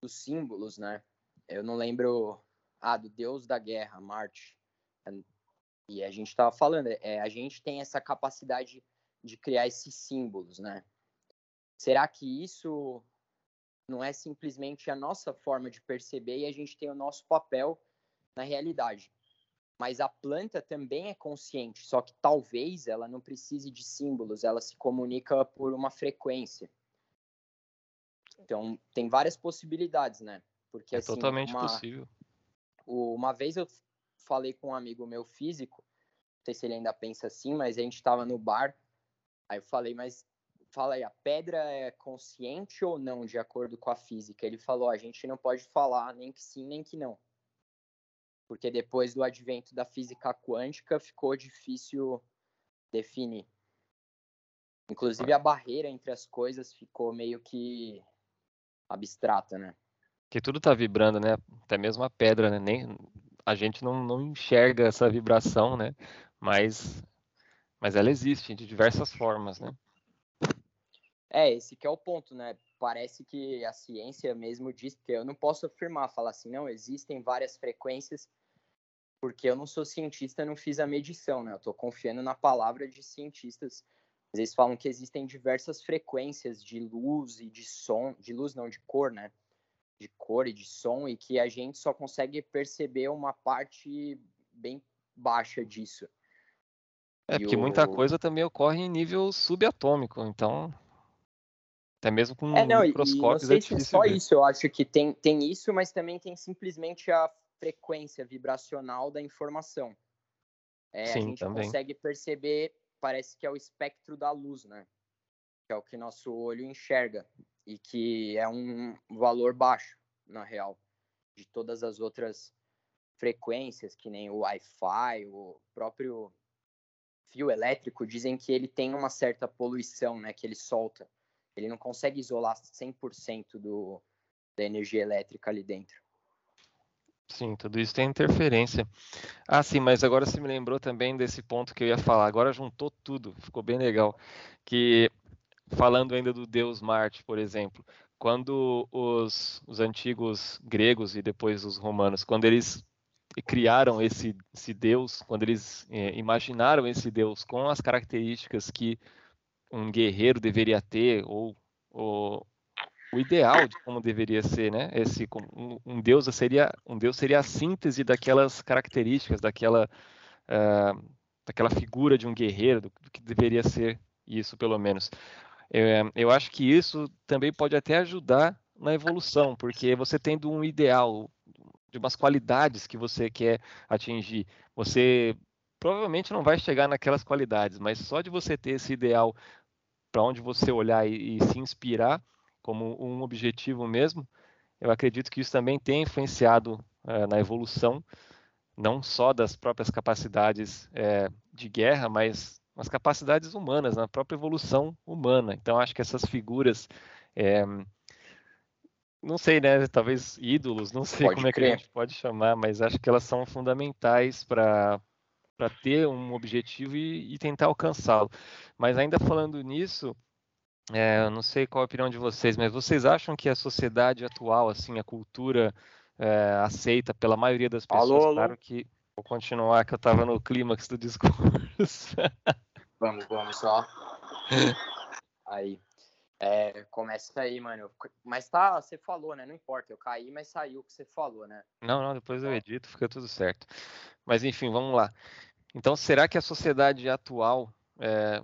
dos símbolos, né? Eu não lembro, ah, do deus da guerra, Marte. E a gente estava falando, é, a gente tem essa capacidade de criar esses símbolos, né? Será que isso não é simplesmente a nossa forma de perceber e a gente tem o nosso papel na realidade? Mas a planta também é consciente, só que talvez ela não precise de símbolos, ela se comunica por uma frequência. Então, tem várias possibilidades, né? Porque, é assim, totalmente uma, possível. Uma vez eu falei com um amigo meu físico, não sei se ele ainda pensa assim, mas a gente estava no bar, aí eu falei, mas fala aí, a pedra é consciente ou não, de acordo com a física? Ele falou, a gente não pode falar nem que sim, nem que não. Porque depois do advento da física quântica, ficou difícil definir. Inclusive, a barreira entre as coisas ficou meio que abstrata, né? Que tudo tá vibrando, né? Até mesmo a pedra, né? Nem, a gente não, não enxerga essa vibração, né? Mas, mas ela existe de diversas formas, né? É, esse que é o ponto, né? Parece que a ciência mesmo diz, porque eu não posso afirmar, falar assim, não, existem várias frequências, porque eu não sou cientista, não fiz a medição, né? Eu tô confiando na palavra de cientistas eles falam que existem diversas frequências de luz e de som, de luz não, de cor, né? De cor e de som, e que a gente só consegue perceber uma parte bem baixa disso. É, porque o... muita coisa também ocorre em nível subatômico, então. Até mesmo com é, não, microscópios não sei é difícil. É só ver. isso, eu acho que tem, tem isso, mas também tem simplesmente a frequência vibracional da informação. é, Sim, a gente também. consegue perceber, parece que é o espectro da luz, né? Que é o que nosso olho enxerga e que é um valor baixo, na real, de todas as outras frequências, que nem o Wi-Fi, o próprio fio elétrico, dizem que ele tem uma certa poluição, né, que ele solta. Ele não consegue isolar 100% do, da energia elétrica ali dentro. Sim, tudo isso tem interferência. Ah, sim, mas agora você me lembrou também desse ponto que eu ia falar. Agora juntou tudo, ficou bem legal. Que falando ainda do deus Marte, por exemplo, quando os, os antigos gregos e depois os romanos, quando eles criaram esse, esse deus, quando eles é, imaginaram esse deus com as características que um guerreiro deveria ter ou, ou o ideal de como deveria ser, né? Esse um, um, deus seria um deus seria a síntese daquelas características, daquela uh, daquela figura de um guerreiro, do, do, que deveria ser isso, pelo menos. Eu, eu acho que isso também pode até ajudar na evolução, porque você tendo um ideal de umas qualidades que você quer atingir, você provavelmente não vai chegar naquelas qualidades, mas só de você ter esse ideal para onde você olhar e, e se inspirar, como um objetivo mesmo, eu acredito que isso também tem influenciado é, na evolução, não só das próprias capacidades é, de guerra, mas as capacidades humanas, na própria evolução humana. Então, acho que essas figuras, é, não sei, né, talvez ídolos, não sei pode como é que a gente pode chamar, mas acho que elas são fundamentais para para ter um objetivo e, e tentar alcançá-lo. Mas ainda falando nisso, é, eu não sei qual a opinião de vocês, mas vocês acham que a sociedade atual, assim, a cultura é, aceita pela maioria das pessoas? Alô, alô. Claro que vou continuar, que eu estava no clímax do discurso. vamos, vamos só. Aí. É, começa aí, mano. Mas tá, você falou, né? Não importa, eu caí, mas saiu o que você falou, né? Não, não, depois eu edito, fica tudo certo. Mas enfim, vamos lá. Então, será que a sociedade atual é,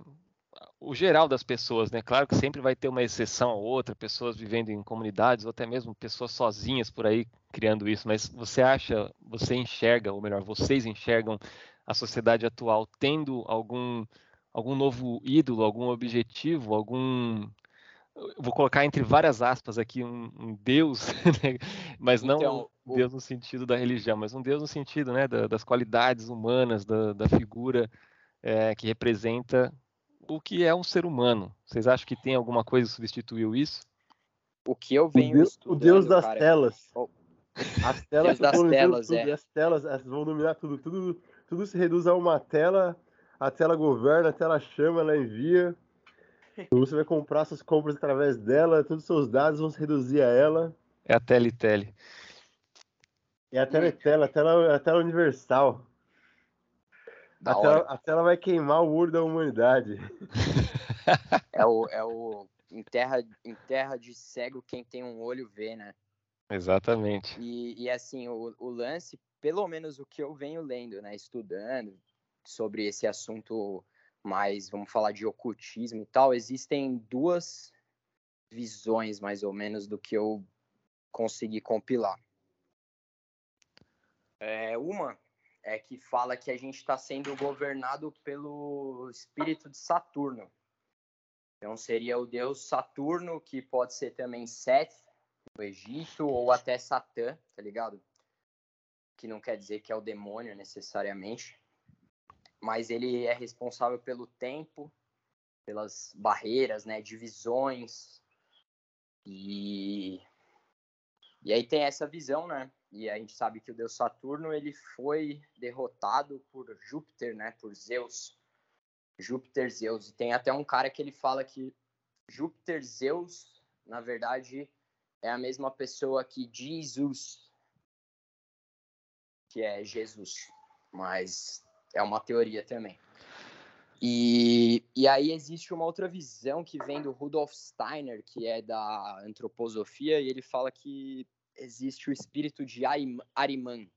o geral das pessoas, né? Claro que sempre vai ter uma exceção ou outra, pessoas vivendo em comunidades ou até mesmo pessoas sozinhas por aí criando isso, mas você acha, você enxerga, ou melhor, vocês enxergam a sociedade atual tendo algum algum novo ídolo, algum objetivo, algum vou colocar entre várias aspas aqui um, um Deus, né? mas não então, um Deus no sentido da religião, mas um Deus no sentido né, da, das qualidades humanas, da, da figura é, que representa o que é um ser humano. Vocês acham que tem alguma coisa que substituiu isso? O que eu venho o Deus, o Deus das cara, telas. As telas, Deus das telas, tudo, é. As telas as vão dominar tudo, tudo. Tudo se reduz a uma tela. A tela governa, a tela chama, ela envia. Você vai comprar suas compras através dela, todos os seus dados vão se reduzir a ela. É a tele tele. É a tele tela, a tela, a tela universal. A tela, a tela, vai queimar o olho da humanidade. É o, é o em, terra, em terra de cego, quem tem um olho vê, né? Exatamente. E, e assim, o, o lance, pelo menos o que eu venho lendo, né? Estudando sobre esse assunto mais, vamos falar de ocultismo e tal, existem duas visões, mais ou menos, do que eu consegui compilar. É, uma é que fala que a gente está sendo governado pelo espírito de Saturno. Então seria o deus Saturno, que pode ser também Seth, do Egito, ou até Satã, tá ligado? Que não quer dizer que é o demônio necessariamente. Mas ele é responsável pelo tempo, pelas barreiras, né, divisões. E, e aí tem essa visão, né? E a gente sabe que o deus Saturno ele foi derrotado por Júpiter, né? Por Zeus. Júpiter, Zeus. E tem até um cara que ele fala que Júpiter, Zeus, na verdade, é a mesma pessoa que Jesus, que é Jesus. Mas é uma teoria também. E, e aí existe uma outra visão que vem do Rudolf Steiner, que é da antroposofia, e ele fala que existe o espírito de Ariman.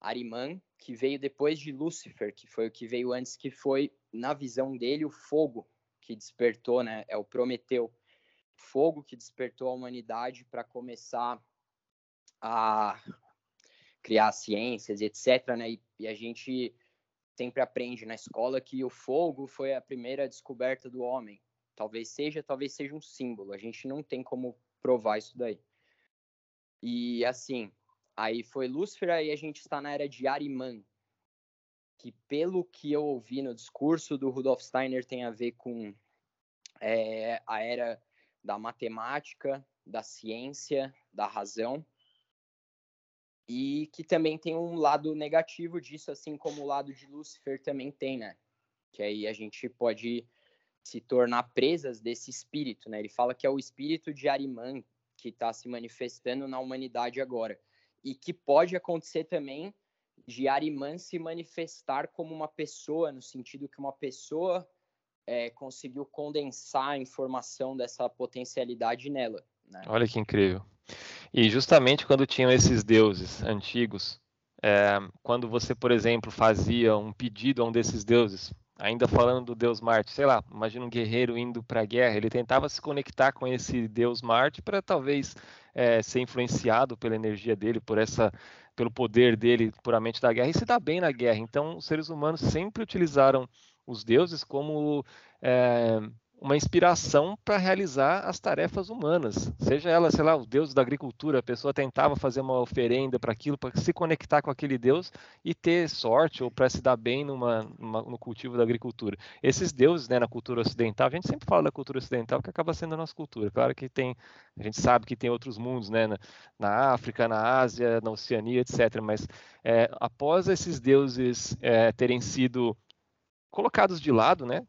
Ariman, que veio depois de Lúcifer, que foi o que veio antes, que foi, na visão dele, o fogo que despertou, né? É o Prometeu. Fogo que despertou a humanidade para começar a criar ciências, etc. Né? E, e, a gente sempre aprende na escola que o fogo foi a primeira descoberta do homem. Talvez seja, talvez seja um símbolo. A gente não tem como provar isso daí. E assim, aí foi Lúcifer, aí a gente está na era de Ariman, que pelo que eu ouvi no discurso do Rudolf Steiner tem a ver com é, a era da matemática, da ciência, da razão, e que também tem um lado negativo disso, assim como o lado de Lúcifer também tem, né? Que aí a gente pode se tornar presas desse espírito, né? Ele fala que é o espírito de Ariman que está se manifestando na humanidade agora e que pode acontecer também de Ariman se manifestar como uma pessoa, no sentido que uma pessoa é, conseguiu condensar a informação dessa potencialidade nela. Né? Olha que incrível. E justamente quando tinham esses deuses antigos, é, quando você, por exemplo, fazia um pedido a um desses deuses, ainda falando do deus Marte, sei lá, imagina um guerreiro indo para a guerra, ele tentava se conectar com esse deus Marte para talvez é, ser influenciado pela energia dele, por essa, pelo poder dele puramente da guerra e se dar bem na guerra. Então, os seres humanos sempre utilizaram os deuses como é, uma inspiração para realizar as tarefas humanas. Seja ela, sei lá, o deus da agricultura, a pessoa tentava fazer uma oferenda para aquilo, para se conectar com aquele deus e ter sorte ou para se dar bem numa, numa, no cultivo da agricultura. Esses deuses, né, na cultura ocidental, a gente sempre fala da cultura ocidental que acaba sendo a nossa cultura. Claro que tem, a gente sabe que tem outros mundos, né, na, na África, na Ásia, na Oceania, etc. Mas é, após esses deuses é, terem sido colocados de lado, né,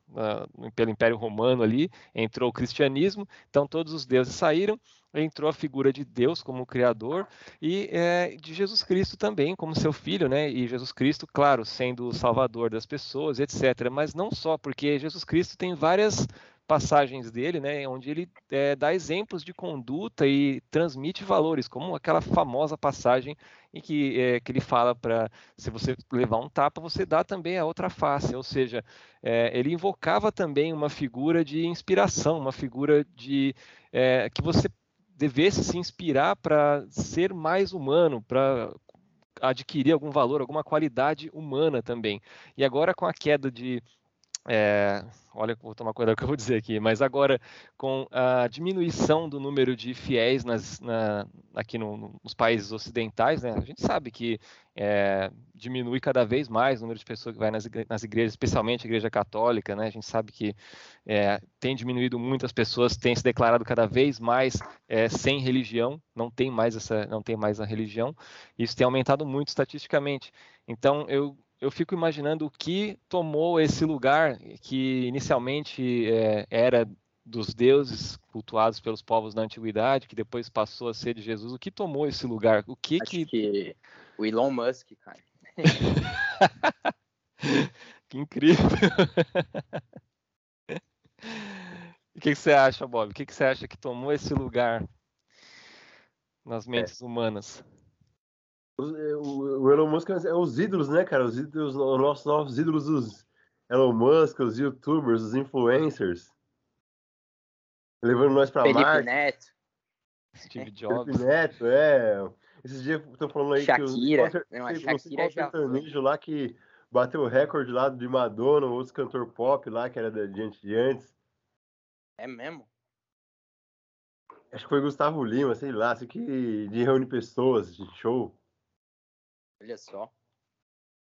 pelo Império Romano ali, entrou o cristianismo, então todos os deuses saíram, entrou a figura de Deus como criador e é, de Jesus Cristo também como seu filho, né, e Jesus Cristo, claro, sendo o salvador das pessoas, etc. Mas não só, porque Jesus Cristo tem várias passagens dele, né, onde ele é, dá exemplos de conduta e transmite valores, como aquela famosa passagem em que, é, que ele fala para se você levar um tapa, você dá também a outra face, ou seja, é, ele invocava também uma figura de inspiração, uma figura de que você devesse se inspirar para ser mais humano, para adquirir algum valor, alguma qualidade humana também. E agora com a queda de é, olha, vou tomar cuidado com o que eu vou dizer aqui, mas agora com a diminuição do número de fiéis nas, na, aqui no, nos países ocidentais, né, a gente sabe que é, diminui cada vez mais o número de pessoas que vai nas, igrejas, especialmente a igreja católica, né, a gente sabe que é, tem diminuído muito, as pessoas têm se declarado cada vez mais é, sem religião, não tem mais essa, não tem mais a religião, isso tem aumentado muito estatisticamente. Então eu eu fico imaginando o que tomou esse lugar que inicialmente é, era dos deuses cultuados pelos povos da antiguidade, que depois passou a ser de Jesus. O que tomou esse lugar? O que Acho que, que o Elon Musk, cara. que incrível. o que, que, você acha, Bob? O que, que, você acha que tomou esse lugar nas mentes é. humanas? É, o, Elon Musk é os ídolos, né, cara? Os ídolos, os nossos novos ídolos, os Elon Musk, os youtubers, os influencers. Levando nós pra Felipe Marte. Neto. Steve Jobs. Felipe Neto, é. Esses dias eu falando aí Shakira. que o Shakira já sertanejo lá que bateu o recorde lá de Madonna, outro cantor pop lá, que era de antes de antes. É mesmo? Acho que foi Gustavo Lima, sei lá, assim que de reúne pessoas, de show. Olha só.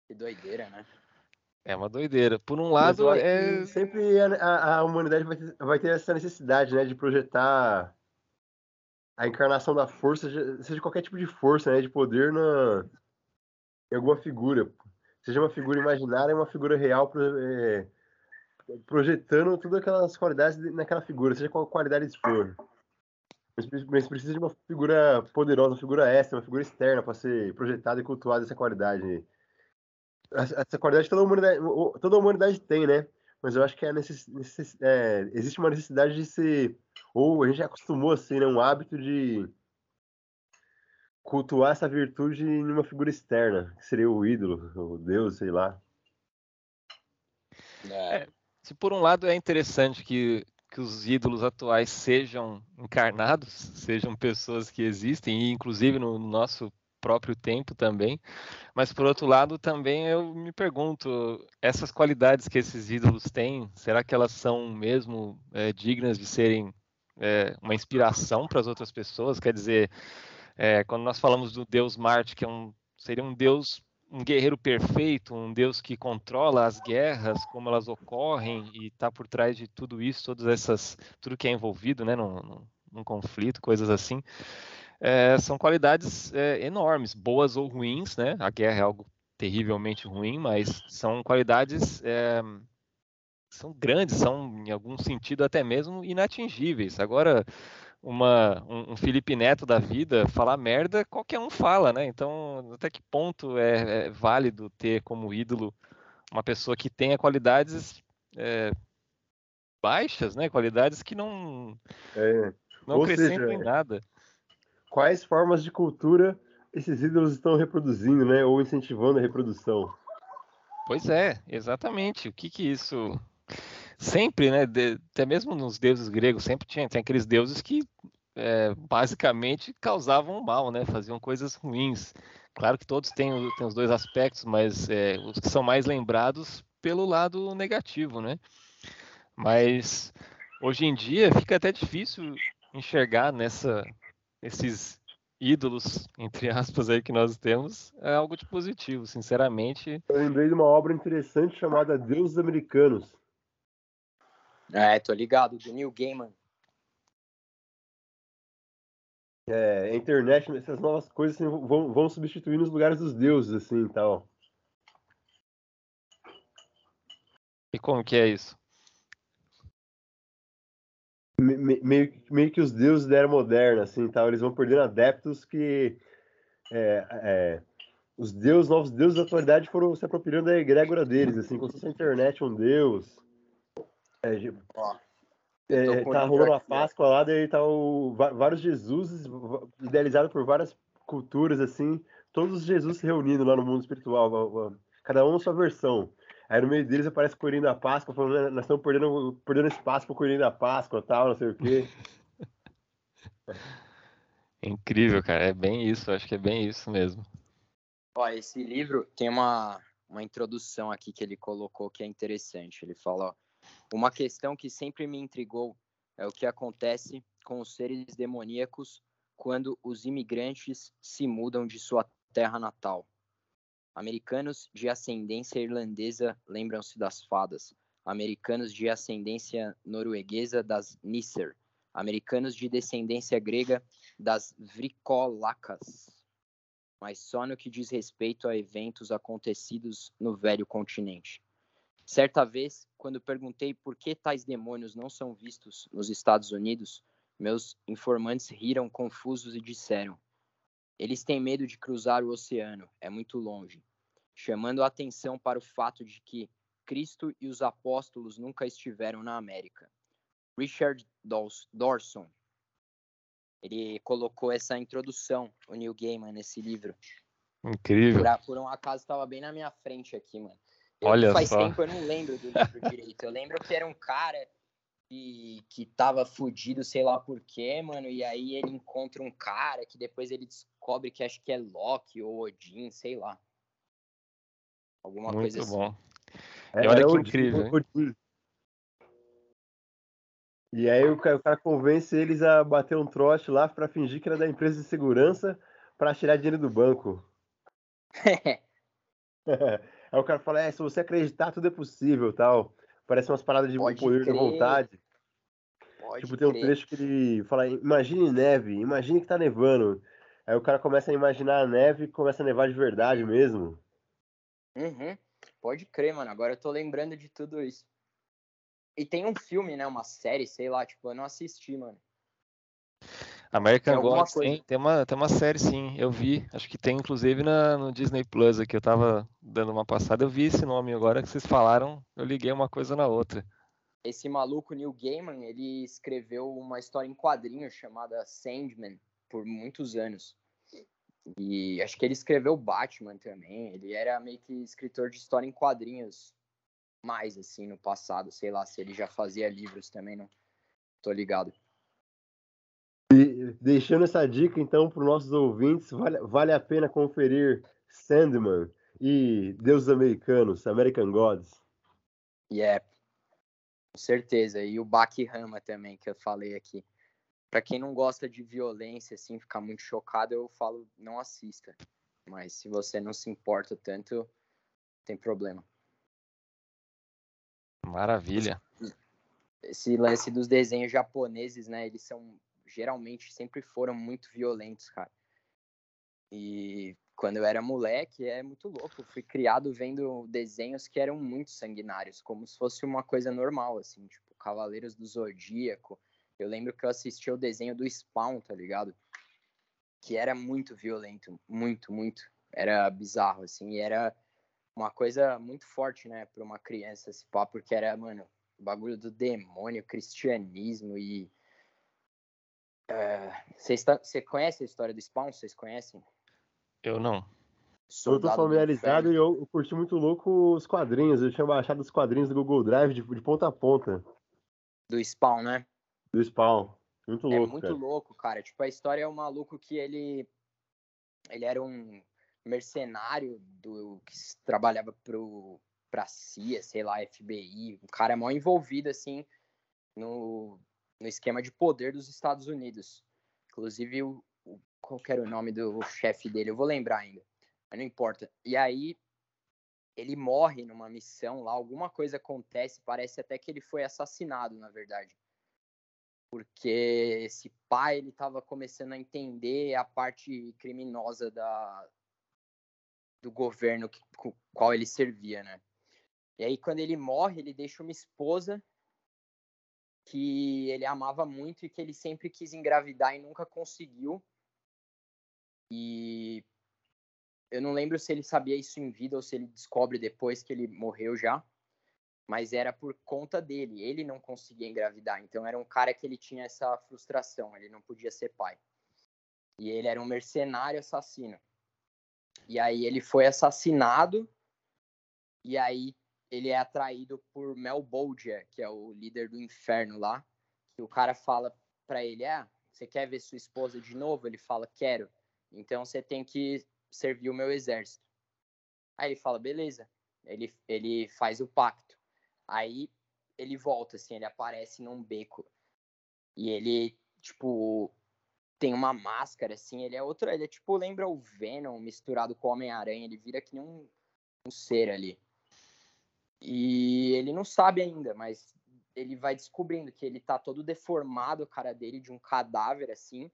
Que doideira, né? É uma doideira. Por um lado, é... sempre a, a, humanidade vai ter, vai ter, essa necessidade, né, de projetar a encarnação da força, seja qualquer tipo de força, né, de poder na em alguma figura, seja uma figura imaginária, uma figura real, é, projetando todas aquelas qualidades naquela figura, seja qual qualidade for. Mas precisa de uma figura poderosa, uma figura extra, uma figura externa para ser projetada e cultuada essa qualidade. Essa qualidade toda a humanidade, toda a humanidade tem, né? Mas eu acho que é necess, necess, é, existe uma necessidade de ser. Ou a gente acostumou assim, né? Um hábito de cultuar essa virtude em uma figura externa, que seria o ídolo, o Deus, sei lá. É, se por um lado é interessante que que os ídolos atuais sejam encarnados, sejam pessoas que existem, e inclusive no nosso próprio tempo também. Mas por outro lado, também eu me pergunto, essas qualidades que esses ídolos têm, será que elas são mesmo é, dignas de serem é, uma inspiração para as outras pessoas? Quer dizer, é, quando nós falamos do Deus Marte, que é um, seria um Deus um guerreiro perfeito, um Deus que controla as guerras, como elas ocorrem e está por trás de tudo isso, todas essas, tudo que é envolvido, né, num, num, num conflito, coisas assim, é, são qualidades é, enormes, boas ou ruins, né? A guerra é algo terrivelmente ruim, mas são qualidades é, são grandes, são em algum sentido até mesmo inatingíveis. Agora uma, um, um, Felipe Neto da vida falar merda, qualquer um fala, né? Então, até que ponto é, é válido ter como ídolo uma pessoa que tenha qualidades é, baixas, né? Qualidades que não, é. não acrescentam seja, em nada. Quais formas de cultura esses ídolos estão reproduzindo, né? Ou incentivando a reprodução? Pois é, exatamente. O que que isso sempre, né, de, até mesmo nos deuses gregos, sempre tinha tem aqueles deuses que é, basicamente causavam mal, né, faziam coisas ruins. Claro que todos têm, têm os dois aspectos, mas é, os que são mais lembrados pelo lado negativo, né? Mas hoje em dia fica até difícil enxergar nessa esses ídolos, entre aspas, aí que nós temos, é algo de positivo, sinceramente. Eu lembrei de uma obra interessante chamada Deuses Americanos, é, tô ligado, do Neil Gaiman. É, a internet, essas novas coisas assim, vão, vão substituir nos lugares dos deuses, assim, tal. E como que é isso? Me, meio, meio que os deuses da era moderna, assim, tal, eles vão perdendo adeptos que é, é, os deuses, novos deuses da atualidade foram se apropriando da egrégora deles, assim, como se fosse a internet um deus, é, Ó, é, tá rolando a Páscoa lá, daí tá o, vários Jesus idealizados por várias culturas, assim, todos os Jesus se reunindo lá no mundo espiritual, cada um a sua versão. Aí no meio deles aparece o Coelhinho da Páscoa, falando, né, nós estamos perdendo, perdendo espaço pro Coelhinho da Páscoa tal, não sei o quê. É incrível, cara, é bem isso, acho que é bem isso mesmo. Ó, esse livro tem uma, uma introdução aqui que ele colocou que é interessante. Ele fala, ó, uma questão que sempre me intrigou é o que acontece com os seres demoníacos quando os imigrantes se mudam de sua terra natal. Americanos de ascendência irlandesa lembram-se das fadas. Americanos de ascendência norueguesa das Nisser. Americanos de descendência grega das Vrikolacas. Mas só no que diz respeito a eventos acontecidos no velho continente. Certa vez, quando perguntei por que tais demônios não são vistos nos Estados Unidos, meus informantes riram confusos e disseram: Eles têm medo de cruzar o oceano, é muito longe, chamando a atenção para o fato de que Cristo e os apóstolos nunca estiveram na América. Richard Dawson. Ele colocou essa introdução, o Neil Gaiman, nesse livro. Incrível. Por, por um acaso estava bem na minha frente aqui, mano. Olha faz só. tempo eu não lembro do livro direito. Eu lembro que era um cara que, que tava fudido, sei lá por quê, mano. E aí ele encontra um cara que depois ele descobre que acho que é Loki ou Odin, sei lá. Alguma Muito coisa assim. bom. É, e olha que incrível. Odin. E aí o cara, o cara, convence eles a bater um trote lá para fingir que era da empresa de segurança para tirar dinheiro do banco. Aí o cara fala, é, se você acreditar, tudo é possível, tal. Parece umas paradas de Pode poder crer. da vontade. Pode tipo, tem um trecho que ele fala, imagine neve, imagine que tá nevando. Aí o cara começa a imaginar a neve e começa a nevar de verdade mesmo. Uhum. Pode crer, mano. Agora eu tô lembrando de tudo isso. E tem um filme, né? Uma série, sei lá, tipo, eu não assisti, mano. American Gods tem, tem, uma, tem uma série, sim, eu vi. Acho que tem inclusive na, no Disney Plus aqui. Eu tava dando uma passada, eu vi esse nome agora que vocês falaram, eu liguei uma coisa na outra. Esse maluco Neil Gaiman, ele escreveu uma história em quadrinhos chamada Sandman por muitos anos. E acho que ele escreveu Batman também. Ele era meio que escritor de história em quadrinhos mais assim no passado, sei lá se ele já fazia livros também, não tô ligado. Deixando essa dica então para os nossos ouvintes, vale, vale a pena conferir Sandman e Deuses Americanos, American Gods. Yeah, com certeza. E o Rama também, que eu falei aqui. Para quem não gosta de violência, assim, ficar muito chocado, eu falo, não assista. Mas se você não se importa tanto, tem problema. Maravilha. Esse lance dos desenhos japoneses, né? Eles são geralmente sempre foram muito violentos, cara. E quando eu era moleque, é muito louco. Eu fui criado vendo desenhos que eram muito sanguinários, como se fosse uma coisa normal, assim, tipo Cavaleiros do Zodíaco. Eu lembro que eu assisti o desenho do Spawn, tá ligado? Que era muito violento, muito, muito. Era bizarro, assim, e era uma coisa muito forte, né, para uma criança esse papo, porque era, mano, o bagulho do demônio, cristianismo e. Você uh, conhece a história do Spawn? Vocês conhecem? Eu não. Soldado eu tô familiarizado e eu, eu, curti muito louco os quadrinhos. Eu tinha baixado os quadrinhos do Google Drive de, de ponta a ponta. Do Spawn, né? Do Spawn. Muito é louco. É muito cara. louco, cara. Tipo, a história é um maluco que ele. Ele era um mercenário do que trabalhava pro, pra CIA, sei lá, FBI, um cara mal envolvido, assim, no, no esquema de poder dos Estados Unidos. Inclusive, o, o, qual era o nome do chefe dele? Eu vou lembrar ainda, mas não importa. E aí, ele morre numa missão lá, alguma coisa acontece, parece até que ele foi assassinado, na verdade. Porque esse pai, ele estava começando a entender a parte criminosa da, do governo que, com qual ele servia, né? E aí, quando ele morre, ele deixa uma esposa que ele amava muito e que ele sempre quis engravidar e nunca conseguiu. E eu não lembro se ele sabia isso em vida ou se ele descobre depois que ele morreu já. Mas era por conta dele, ele não conseguia engravidar. Então era um cara que ele tinha essa frustração, ele não podia ser pai. E ele era um mercenário assassino. E aí ele foi assassinado. E aí ele é atraído por Mel Bolger, que é o líder do inferno lá. Que o cara fala para ele: Ah, você quer ver sua esposa de novo? Ele fala: Quero. Então você tem que servir o meu exército. Aí ele fala: Beleza. Ele, ele faz o pacto. Aí ele volta, assim, ele aparece num beco. E ele, tipo, tem uma máscara, assim, ele é outro, ele é tipo, lembra o Venom misturado com o Homem-Aranha, ele vira que nem um, um ser ali. E ele não sabe ainda, mas ele vai descobrindo que ele tá todo deformado, a cara dele, de um cadáver, assim,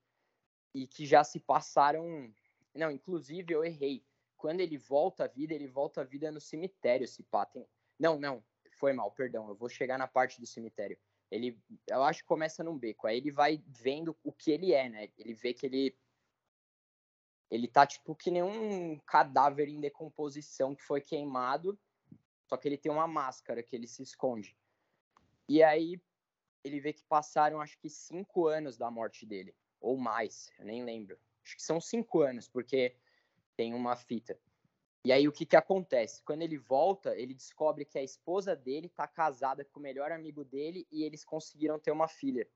e que já se passaram... Não, inclusive eu errei. Quando ele volta à vida, ele volta à vida no cemitério, se pá. Tem... Não, não, foi mal, perdão, eu vou chegar na parte do cemitério ele, eu acho que começa num beco. Aí ele vai vendo o que ele é, né? Ele vê que ele ele tá tipo que nem um cadáver em decomposição que foi queimado, só que ele tem uma máscara que ele se esconde. E aí ele vê que passaram acho que cinco anos da morte dele, ou mais, eu nem lembro. Acho que são cinco anos, porque tem uma fita. E aí o que que acontece? Quando ele volta, ele descobre que a esposa dele tá casada com o melhor amigo dele e eles conseguiram ter uma filha.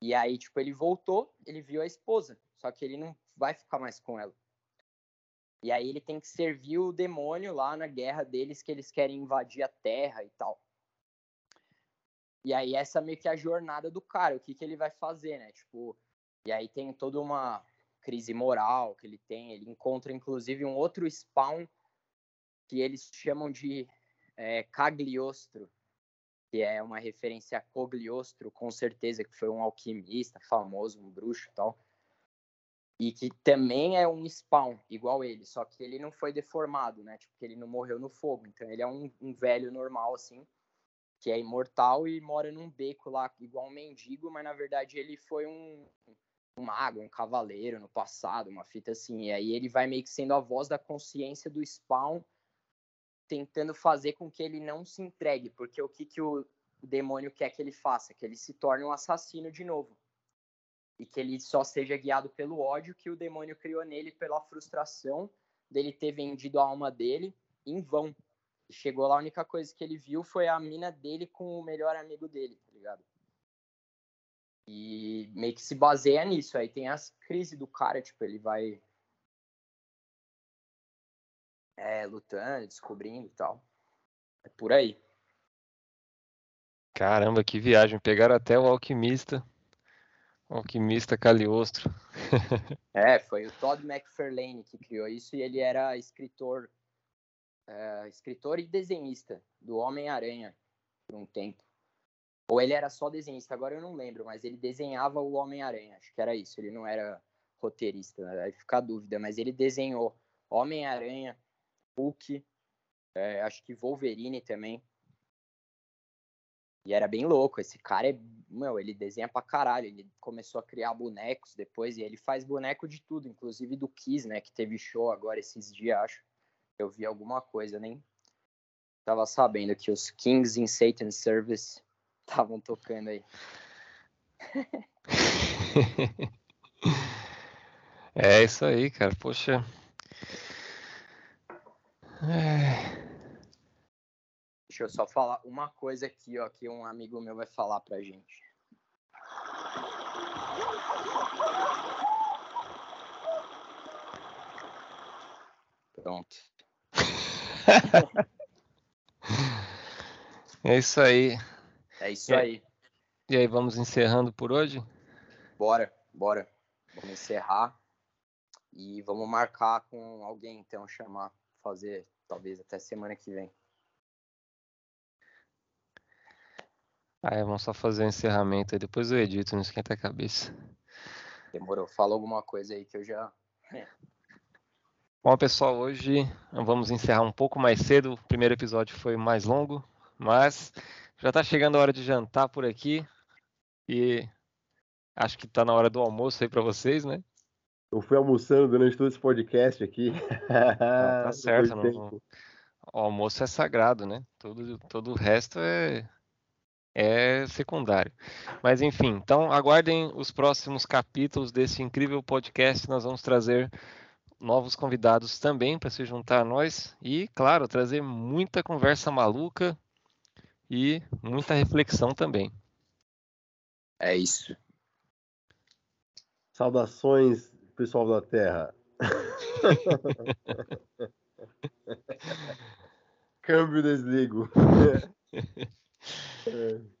E aí, tipo, ele voltou, ele viu a esposa, só que ele não vai ficar mais com ela. E aí ele tem que servir o demônio lá na guerra deles que eles querem invadir a Terra e tal. E aí essa meio que é a jornada do cara, o que que ele vai fazer, né? Tipo, e aí tem toda uma crise moral que ele tem. Ele encontra, inclusive, um outro spawn que eles chamam de é, Cagliostro, que é uma referência a Cogliostro, com certeza, que foi um alquimista famoso, um bruxo e tal. E que também é um spawn, igual ele, só que ele não foi deformado, né? Tipo, que ele não morreu no fogo. Então ele é um, um velho normal, assim, que é imortal e mora num beco lá, igual um mendigo, mas na verdade ele foi um, um mago, um cavaleiro no passado, uma fita assim. E aí ele vai meio que sendo a voz da consciência do Spawn, tentando fazer com que ele não se entregue, porque o que, que o demônio quer que ele faça? Que ele se torne um assassino de novo. E que ele só seja guiado pelo ódio que o demônio criou nele, pela frustração dele ter vendido a alma dele em vão. Chegou lá, a única coisa que ele viu foi a mina dele com o melhor amigo dele, tá ligado? E meio que se baseia nisso. Aí tem as crises do cara, tipo, ele vai é, lutando, descobrindo e tal. É por aí. Caramba, que viagem. Pegaram até o alquimista. Alquimista Caliostro. é, foi o Todd McFarlane que criou isso e ele era escritor, é, escritor e desenhista do Homem-Aranha por um tempo. Ou ele era só desenhista, agora eu não lembro, mas ele desenhava o Homem-Aranha, acho que era isso. Ele não era roteirista, né? aí fica a dúvida, mas ele desenhou Homem-Aranha, Hulk, é, acho que Wolverine também. E era bem louco. Esse cara é. Meu, ele desenha pra caralho. Ele começou a criar bonecos depois e ele faz boneco de tudo, inclusive do Kiss, né? Que teve show agora esses dias, acho. Eu vi alguma coisa, nem tava sabendo que os Kings in Satan's Service estavam tocando aí. é isso aí, cara. Poxa. É... Deixa eu só falar uma coisa aqui, ó, que um amigo meu vai falar pra gente. Pronto. é isso aí. É isso aí. E aí, vamos encerrando por hoje? Bora, bora. Vamos encerrar. E vamos marcar com alguém, então, chamar, fazer, talvez até semana que vem. Ah, é, vamos só fazer o encerramento aí, depois eu edito, não esquenta a cabeça. Demorou. Fala alguma coisa aí que eu já. Bom, pessoal, hoje vamos encerrar um pouco mais cedo. O primeiro episódio foi mais longo, mas já está chegando a hora de jantar por aqui. E acho que está na hora do almoço aí para vocês, né? Eu fui almoçando durante todo esse podcast aqui. Não, tá certo. Não, o almoço é sagrado, né? Todo, todo o resto é é secundário. Mas enfim, então aguardem os próximos capítulos desse incrível podcast. Nós vamos trazer novos convidados também para se juntar a nós e, claro, trazer muita conversa maluca e muita reflexão também. É isso. Saudações, pessoal da Terra. Câmbio desligo. É.